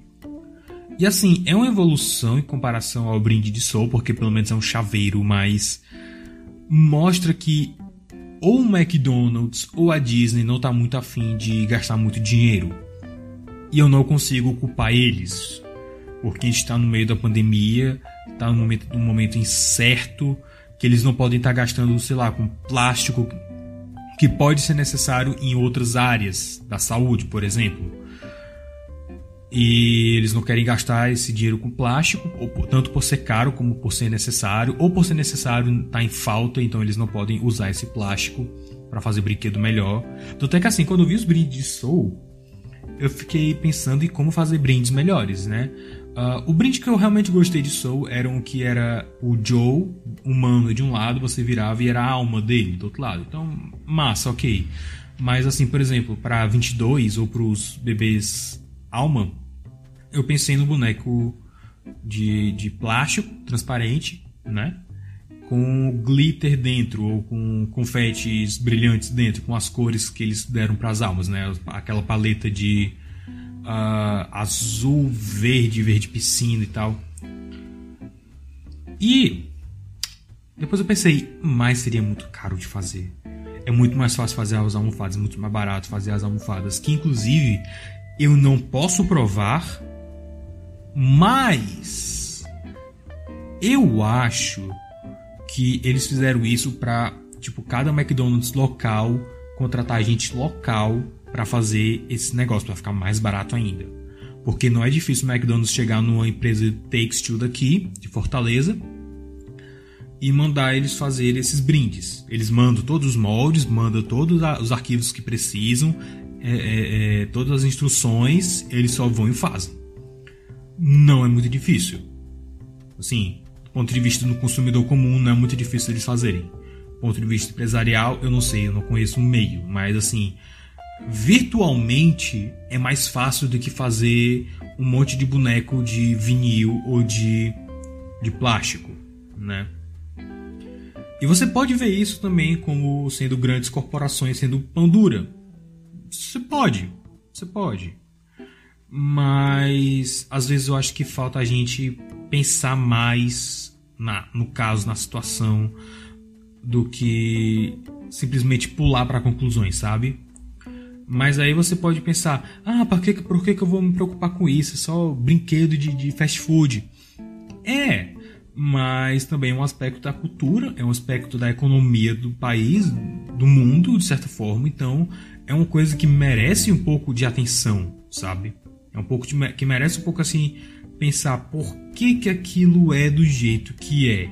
E assim, é uma evolução em comparação ao brinde de Soul, porque pelo menos é um chaveiro, mas mostra que ou o McDonald's ou a Disney não tá muito afim de gastar muito dinheiro. E eu não consigo culpar eles, porque a gente está no meio da pandemia, está num momento, num momento incerto, que eles não podem estar tá gastando, sei lá, com plástico que pode ser necessário em outras áreas da saúde, por exemplo. E eles não querem gastar esse dinheiro com plástico, ou, tanto por ser caro como por ser necessário, ou por ser necessário tá em falta, então eles não podem usar esse plástico para fazer brinquedo melhor. Tanto é que assim, quando eu vi os brindes de Soul, eu fiquei pensando em como fazer brindes melhores, né? Uh, o brinde que eu realmente gostei de Soul era um que era o Joe, humano de um lado, você virava e era a alma dele do outro lado. Então, massa, ok. Mas assim, por exemplo, para 22 ou para os bebês alma, eu pensei no boneco de, de plástico transparente, né? Com glitter dentro, ou com confetes brilhantes dentro, com as cores que eles deram para as almas, né? Aquela paleta de uh, azul, verde, verde piscina e tal. E depois eu pensei, mas seria muito caro de fazer. É muito mais fácil fazer as almofadas, muito mais barato fazer as almofadas, que inclusive eu não posso provar, mas eu acho que eles fizeram isso para tipo cada McDonald's local contratar gente local para fazer esse negócio, para ficar mais barato ainda. Porque não é difícil o McDonald's chegar numa empresa Takes Two daqui, de Fortaleza, e mandar eles fazer esses brindes. Eles mandam todos os moldes, mandam todos os arquivos que precisam, é, é, é, todas as instruções, eles só vão e fazem. Não é muito difícil. Assim, do ponto de vista do consumidor comum, não é muito difícil eles fazerem. Do ponto de vista empresarial, eu não sei, eu não conheço o meio, mas assim, virtualmente é mais fácil do que fazer um monte de boneco de vinil ou de, de plástico, né? E você pode ver isso também como sendo grandes corporações sendo pão dura. Você pode, você pode. Mas às vezes eu acho que falta a gente pensar mais na, no caso, na situação, do que simplesmente pular para conclusões, sabe? Mas aí você pode pensar: ah, por que, por que, que eu vou me preocupar com isso? É só brinquedo de, de fast food. É, mas também é um aspecto da cultura, é um aspecto da economia do país, do mundo, de certa forma. Então, é uma coisa que merece um pouco de atenção, sabe? É um pouco de, que merece um pouco assim pensar por que que aquilo é do jeito que é.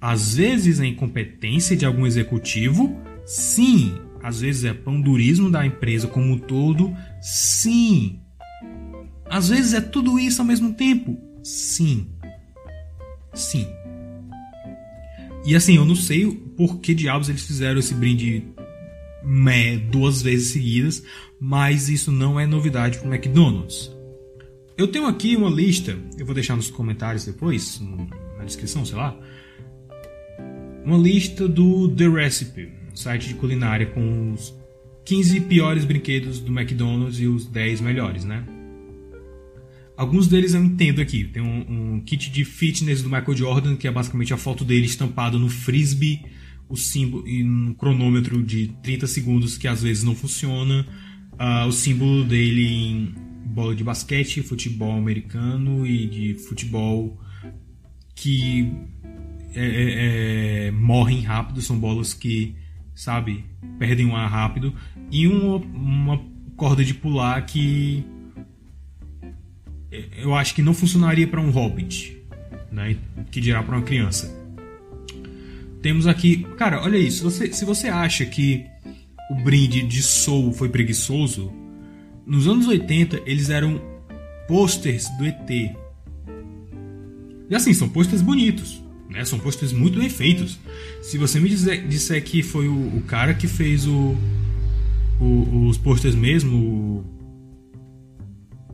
Às vezes é incompetência de algum executivo, sim, às vezes é pandurismo da empresa como um todo? Sim. Às vezes é tudo isso ao mesmo tempo? Sim. Sim. E assim, eu não sei por que diabos eles fizeram esse brinde duas vezes seguidas, mas isso não é novidade para o McDonald's. Eu tenho aqui uma lista, eu vou deixar nos comentários depois, na descrição, sei lá. Uma lista do The Recipe site de culinária com os 15 piores brinquedos do McDonald's e os 10 melhores, né? Alguns deles eu entendo aqui. Tem um, um, kit de fitness do Michael Jordan, que é basicamente a foto dele estampado no frisbee, o símbolo e um cronômetro de 30 segundos que às vezes não funciona, uh, o símbolo dele em bola de basquete, futebol americano e de futebol que é, é, é, morrem rápido, são bolas que sabe? Perdem um ar rápido. E uma, uma corda de pular que eu acho que não funcionaria para um hobbit, né? Que dirá para uma criança. Temos aqui, cara, olha isso. Você, se você acha que o brinde de Soul foi preguiçoso, nos anos 80 eles eram posters do ET. E assim, são posters bonitos. Né? São posters muito bem feitos. Se você me dizer, disser que foi o, o cara que fez o, o, os posters mesmo,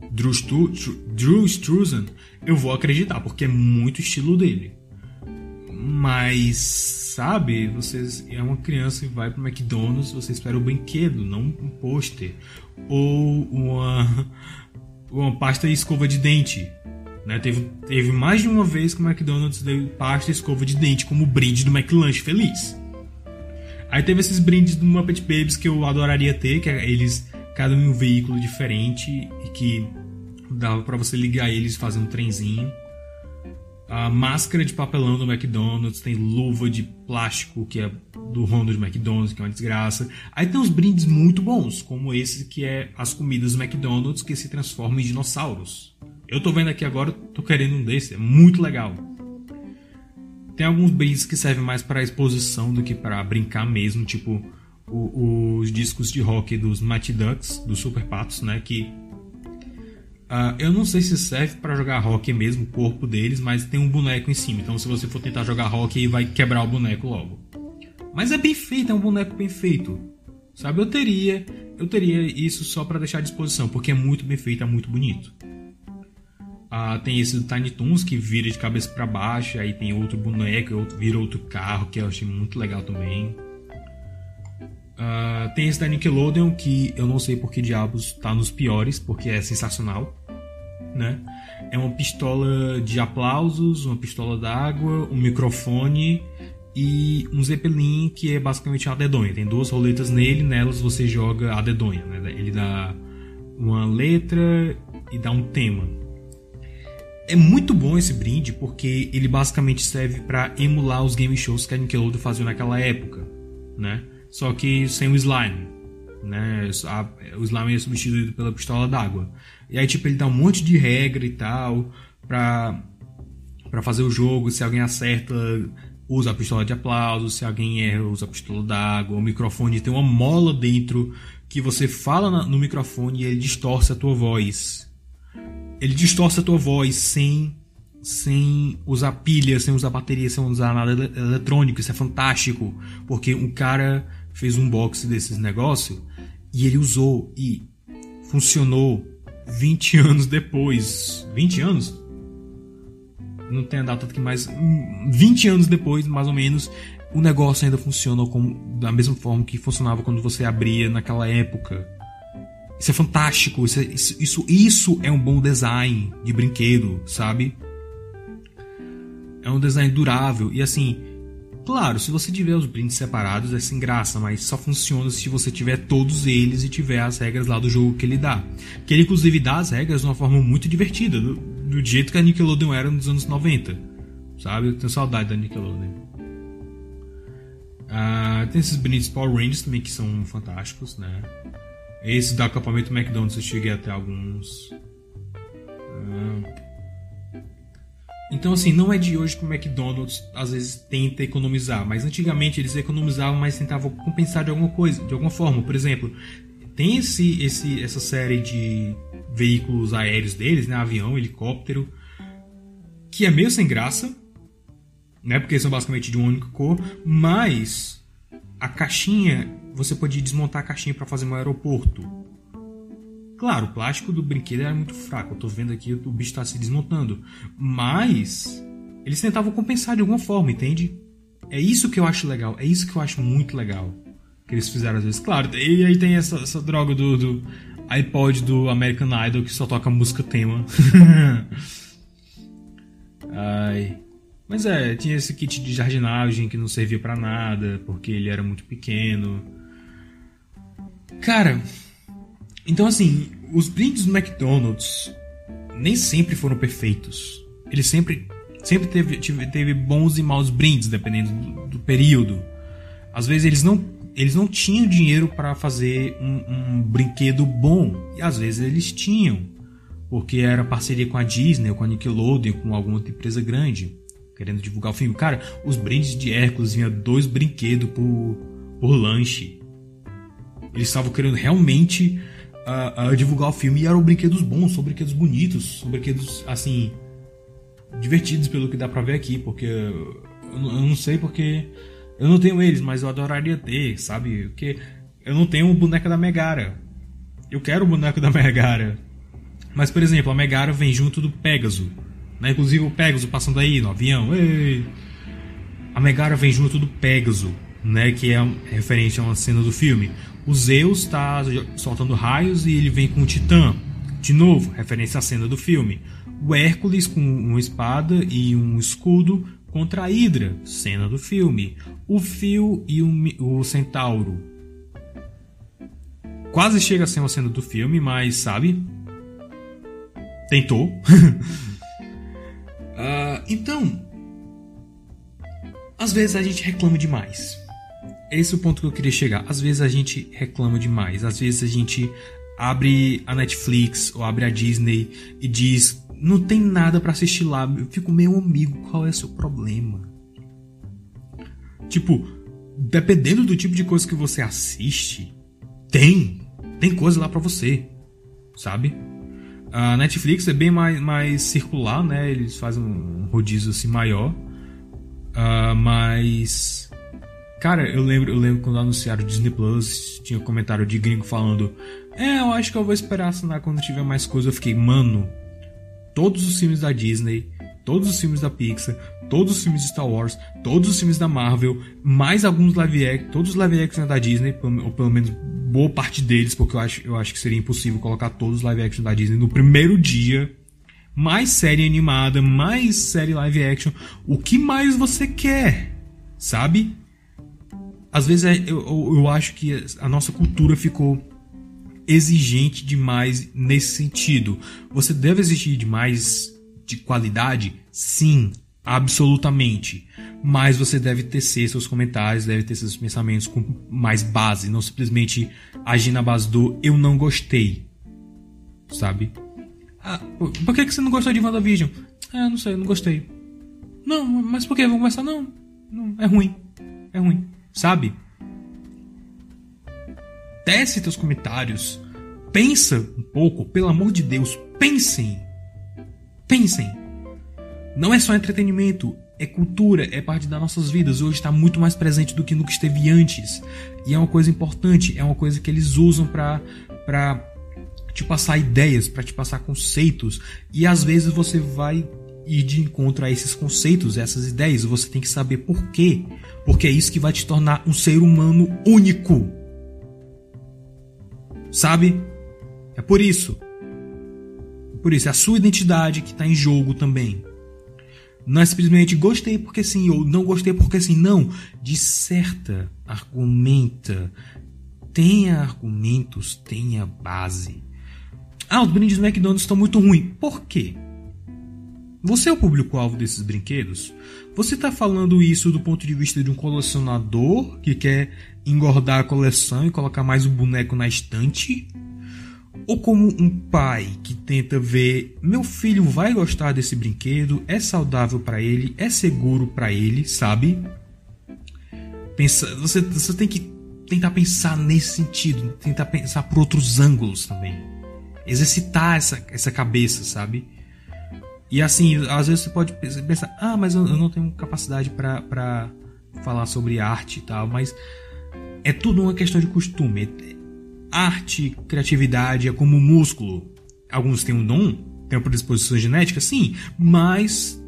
Drew, Stu, Drew Struzan, eu vou acreditar, porque é muito estilo dele. Mas, sabe, você é uma criança e vai pro McDonald's, você espera o brinquedo, não um pôster. Ou uma, <laughs> uma pasta e escova de dente. Né? Teve, teve mais de uma vez que o McDonald's deu pasta e escova de dente como brinde do McLanche feliz. Aí teve esses brindes do Muppet Babies que eu adoraria ter, que é eles cada um em um veículo diferente e que dava para você ligar eles e fazer um trenzinho. A máscara de papelão do McDonald's, tem luva de plástico que é do Ronald McDonald's, que é uma desgraça. Aí tem uns brindes muito bons, como esse que é as comidas do McDonald's que se transformam em dinossauros. Eu tô vendo aqui agora, tô querendo um desse, é muito legal. Tem alguns brindes que servem mais para exposição do que para brincar mesmo, tipo o, os discos de rock dos Mighty Ducks, dos Super Patos, né, que Uh, eu não sei se serve para jogar hockey mesmo, o corpo deles, mas tem um boneco em cima. Então, se você for tentar jogar hockey, vai quebrar o boneco logo. Mas é bem feito, é um boneco bem feito. Sabe, eu teria, eu teria isso só para deixar à disposição, porque é muito bem feito, é muito bonito. Uh, tem esse do Tiny Toons que vira de cabeça para baixo, aí tem outro boneco, outro, vira outro carro, que eu achei muito legal também. Uh, tem esse da Nickelodeon que eu não sei por que diabos tá nos piores, porque é sensacional né? É uma pistola de aplausos, uma pistola d'água, um microfone e um Zeppelin que é basicamente a dedonha. Tem duas roletas nele, nelas você joga a dedonha, né? Ele dá uma letra e dá um tema. É muito bom esse brinde porque ele basicamente serve para emular os game shows que a Nickelodeon fazia naquela época, né? Só que sem o slime, né? O slime é substituído pela pistola d'água. E aí, tipo, ele dá um monte de regra e tal pra, pra fazer o jogo. Se alguém acerta, usa a pistola de aplauso. Se alguém erra, usa a pistola d'água. O microfone tem uma mola dentro que você fala no microfone e ele distorce a tua voz. Ele distorce a tua voz sem sem usar pilha, sem usar bateria, sem usar nada eletrônico. Isso é fantástico, porque um cara fez um box desses negócios e ele usou e funcionou 20 <laughs> anos depois. 20 anos? Não tem a data que mais. 20 anos depois, mais ou menos, o negócio ainda funciona como, da mesma forma que funcionava quando você abria naquela época. Isso é fantástico. Isso, é, isso, isso, isso é um bom design de brinquedo, sabe? É um design durável. E assim, Claro, se você tiver os brindes separados é sem graça, mas só funciona se você tiver todos eles e tiver as regras lá do jogo que ele dá. Que ele inclusive dá as regras de uma forma muito divertida, do, do jeito que a Nickelodeon era nos anos 90. Sabe? Eu tenho saudade da Nickelodeon. Ah, tem esses brindes Power Rangers também que são fantásticos, né? Esse do acampamento McDonald's eu cheguei até alguns. Ah, então, assim, não é de hoje que o McDonald's às vezes tenta economizar, mas antigamente eles economizavam, mas tentavam compensar de alguma coisa, de alguma forma. Por exemplo, tem esse, esse, essa série de veículos aéreos deles, né? Avião, helicóptero, que é meio sem graça, né? Porque são basicamente de uma única cor, mas a caixinha, você pode desmontar a caixinha para fazer um aeroporto. Claro, o plástico do brinquedo era muito fraco. Eu tô vendo aqui o bicho tá se desmontando. Mas eles tentavam compensar de alguma forma, entende? É isso que eu acho legal. É isso que eu acho muito legal. Que eles fizeram às vezes. Claro, e aí tem essa, essa droga do, do iPod do American Idol que só toca música tema. <laughs> Ai. Mas é, tinha esse kit de jardinagem que não servia para nada, porque ele era muito pequeno. Cara, então, assim, os brindes do McDonald's nem sempre foram perfeitos. Ele sempre, sempre teve, teve bons e maus brindes, dependendo do, do período. Às vezes eles não, eles não tinham dinheiro para fazer um, um brinquedo bom, e às vezes eles tinham, porque era parceria com a Disney, ou com a Nickelodeon, com alguma outra empresa grande, querendo divulgar o filme. Cara, os brindes de Hércules vinha dois brinquedos por, por lanche. Eles estavam querendo realmente a, a, divulgar o filme e eram brinquedos bons, são brinquedos bonitos, são brinquedos assim divertidos pelo que dá pra ver aqui, porque eu, eu não sei porque eu não tenho eles, mas eu adoraria ter, sabe? Porque Eu não tenho um boneco da Megara. Eu quero o boneco <laughs> da Megara. Mas, por exemplo, a Megara vem junto do Pégaso. Né? Inclusive o Pégaso passando aí no avião. Ei! A Megara vem junto do Pégaso, né? que é referente a uma cena do filme. O Zeus está soltando raios e ele vem com o Titã. De novo, referência à cena do filme. O Hércules com uma espada e um escudo contra a Hidra, cena do filme. O Fio e o, o Centauro. Quase chega a ser uma cena do filme, mas sabe? Tentou. uh, <laughs> então, às vezes a gente reclama demais. Esse é o ponto que eu queria chegar. Às vezes a gente reclama demais. Às vezes a gente abre a Netflix ou abre a Disney e diz: não tem nada para assistir lá. Eu fico, meu amigo, qual é o seu problema? Tipo, dependendo do tipo de coisa que você assiste, tem. Tem coisa lá para você. Sabe? A Netflix é bem mais, mais circular, né? Eles fazem um rodízio assim maior. Uh, mas. Cara, eu lembro, eu lembro quando anunciaram o Disney Plus, tinha um comentário de gringo falando: É, eu acho que eu vou esperar assinar quando tiver mais coisa. Eu fiquei, mano, todos os filmes da Disney, todos os filmes da Pixar, todos os filmes de Star Wars, todos os filmes da Marvel, mais alguns live action, todos os live action da Disney, ou pelo menos boa parte deles, porque eu acho, eu acho que seria impossível colocar todos os live action da Disney no primeiro dia. Mais série animada, mais série live action. O que mais você quer? Sabe? Às vezes é, eu, eu, acho que a nossa cultura ficou exigente demais nesse sentido. Você deve exigir demais de qualidade? Sim, absolutamente. Mas você deve tecer seus comentários, deve ter seus pensamentos com mais base, não simplesmente agir na base do eu não gostei. Sabe? Ah, por que, você não gostou de WandaVision? Ah, não sei, não gostei. Não, mas por que? Vamos começar? Não, não, é ruim. É ruim. Sabe? tece teus comentários. Pensa um pouco, pelo amor de Deus, pensem. Pensem. Não é só entretenimento, é cultura, é parte das nossas vidas. Hoje está muito mais presente do que nunca esteve antes. E é uma coisa importante, é uma coisa que eles usam para para te passar ideias, para te passar conceitos. E às vezes você vai ir de encontro a esses conceitos, essas ideias. Você tem que saber por quê. Porque é isso que vai te tornar um ser humano único. Sabe? É por isso. É por isso, é a sua identidade que está em jogo também. Não é simplesmente gostei porque sim ou não gostei porque sim. Não. Disserta, argumenta. Tenha argumentos, tenha base. Ah, os brindes do McDonald's estão muito ruins. Por quê? Você é o público-alvo desses brinquedos? Você está falando isso do ponto de vista de um colecionador que quer engordar a coleção e colocar mais um boneco na estante? Ou como um pai que tenta ver meu filho vai gostar desse brinquedo, é saudável para ele, é seguro para ele, sabe? Pensa, você, você tem que tentar pensar nesse sentido, tentar pensar por outros ângulos também. Exercitar essa, essa cabeça, sabe? E assim, às vezes você pode pensar, ah, mas eu, não tenho capacidade para falar sobre arte e tal, mas é tudo uma questão de costume. Arte, criatividade é como músculo. Alguns têm um dom, têm uma predisposição genética, sim, mas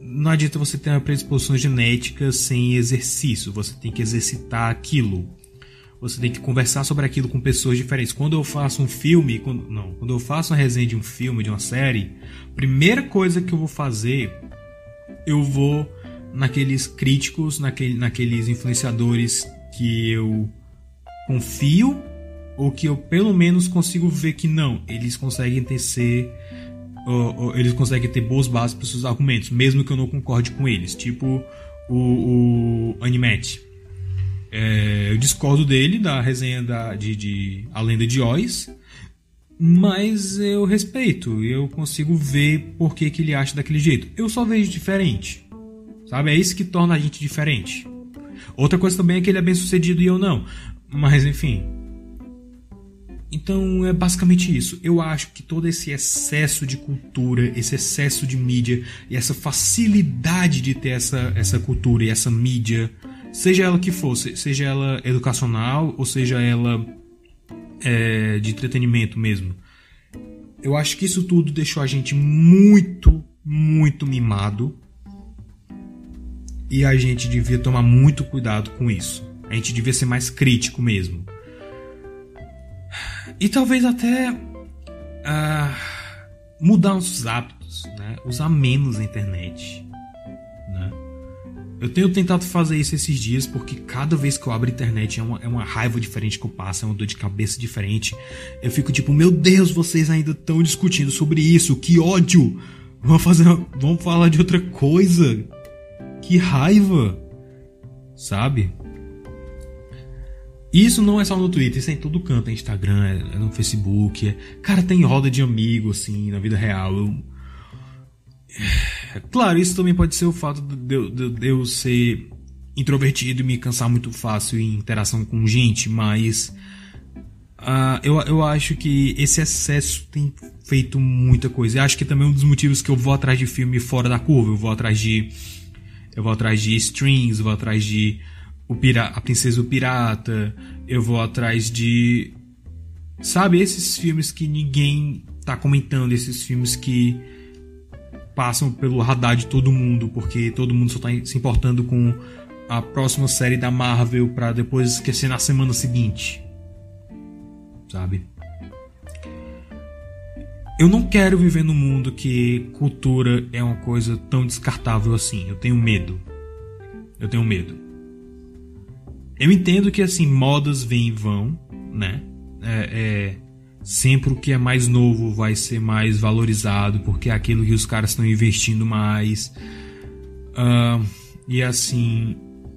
não adianta você ter uma predisposição genética sem exercício. Você tem que exercitar aquilo. Você tem que conversar sobre aquilo com pessoas diferentes. Quando eu faço um filme, quando, não, quando eu faço uma resenha de um filme, de uma série, primeira coisa que eu vou fazer, eu vou naqueles críticos, naquele, naqueles influenciadores que eu confio ou que eu pelo menos consigo ver que não, eles conseguem tecer ou, ou, eles conseguem ter boas bases para seus argumentos, mesmo que eu não concorde com eles, tipo o, o Animete. É, eu discordo dele da resenha da, de, de A Lenda de Oz, mas eu respeito, eu consigo ver por que, que ele acha daquele jeito. Eu só vejo diferente, sabe? É isso que torna a gente diferente. Outra coisa também é que ele é bem sucedido e eu não. Mas enfim. Então é basicamente isso. Eu acho que todo esse excesso de cultura, esse excesso de mídia e essa facilidade de ter essa, essa cultura e essa mídia seja ela que fosse, seja ela educacional ou seja ela é, de entretenimento mesmo. Eu acho que isso tudo deixou a gente muito, muito mimado. E a gente devia tomar muito cuidado com isso. A gente devia ser mais crítico mesmo. E talvez até uh, mudar nossos hábitos, né? Usar menos a internet. Eu tenho tentado fazer isso esses dias porque cada vez que eu abro a internet é uma, é uma raiva diferente que eu passo, é uma dor de cabeça diferente. Eu fico tipo, meu Deus, vocês ainda estão discutindo sobre isso, que ódio! Vamos fazer, vamos falar de outra coisa. Que raiva, sabe? Isso não é só no Twitter, isso é em todo canto, é Instagram, é no Facebook, é... cara, tem roda de amigo assim na vida real. Eu Claro, isso também pode ser o fato de eu, de, eu ser introvertido e me cansar muito fácil em interação com gente, mas uh, eu, eu acho que esse excesso tem feito muita coisa. Eu acho que também é um dos motivos que eu vou atrás de filme fora da curva. Eu vou atrás de. Eu vou atrás de Strings, eu vou atrás de o Pira, A Princesa o Pirata, eu vou atrás de. Sabe, esses filmes que ninguém tá comentando, esses filmes que passam pelo radar de todo mundo, porque todo mundo só está se importando com a próxima série da Marvel para depois esquecer na semana seguinte. Sabe? Eu não quero viver num mundo que cultura é uma coisa tão descartável assim. Eu tenho medo. Eu tenho medo. Eu entendo que assim modas vêm e vão, né? É, é, sempre o que é mais novo vai ser mais valorizado, porque é aquilo que os caras estão investindo mais. Uh, e assim,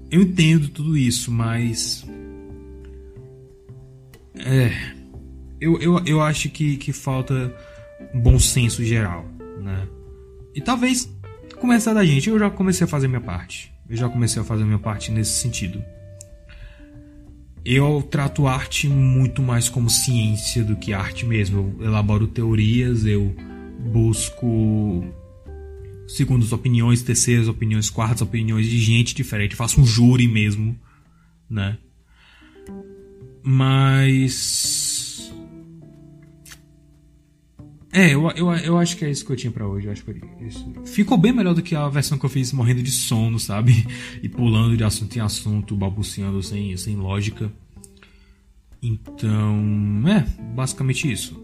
eu entendo tudo isso, mas. É. Eu, eu, eu acho que, que falta bom senso geral, né? E talvez começar da gente. Eu já comecei a fazer minha parte. Eu já comecei a fazer minha parte nesse sentido eu trato arte muito mais como ciência do que arte mesmo. Eu elaboro teorias, eu busco segundas opiniões, terceiras opiniões, quartas opiniões de gente diferente. Eu faço um júri mesmo, né? Mas. É, eu, eu, eu acho que é isso que eu tinha para hoje. Eu acho que. Ficou bem melhor do que a versão que eu fiz morrendo de sono, sabe? <laughs> E pulando de assunto em assunto, balbuciando sem, sem lógica. Então, é, basicamente isso.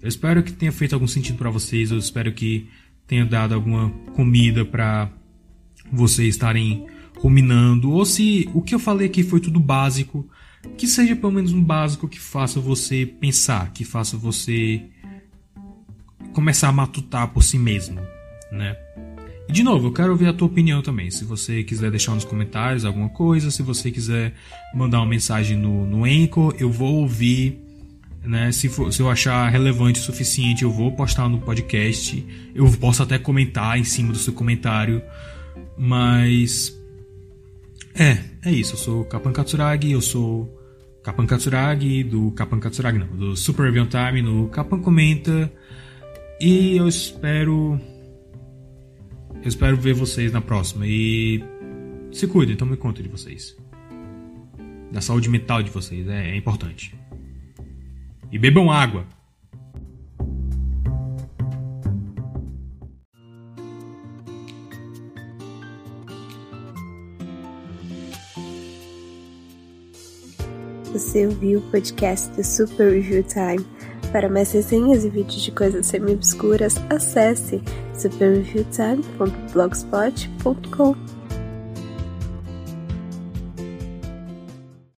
Eu espero que tenha feito algum sentido para vocês. Eu espero que tenha dado alguma comida para vocês estarem ruminando. Ou se o que eu falei aqui foi tudo básico, que seja pelo menos um básico que faça você pensar, que faça você começar a matutar por si mesmo, né? E de novo, eu quero ouvir a tua opinião também. Se você quiser deixar nos comentários alguma coisa, se você quiser mandar uma mensagem no, no Anchor, eu vou ouvir. Né? Se, for, se eu achar relevante o suficiente, eu vou postar no podcast. Eu posso até comentar em cima do seu comentário. Mas. É, é isso. Eu sou Kapan Katsuragi, eu sou Kapan Katsuragi, do Kapan Katsuragi, não, do Super Review Time, no Kapan Comenta. E eu espero. Eu espero ver vocês na próxima. E se cuidem, tomem conta de vocês. Da saúde mental de vocês, é, é importante. E bebam água. Você ouviu o podcast do Super Review Time para mais resenhas e vídeos de coisas semi-obscuras, acesse superreviewtime.blogspot.com.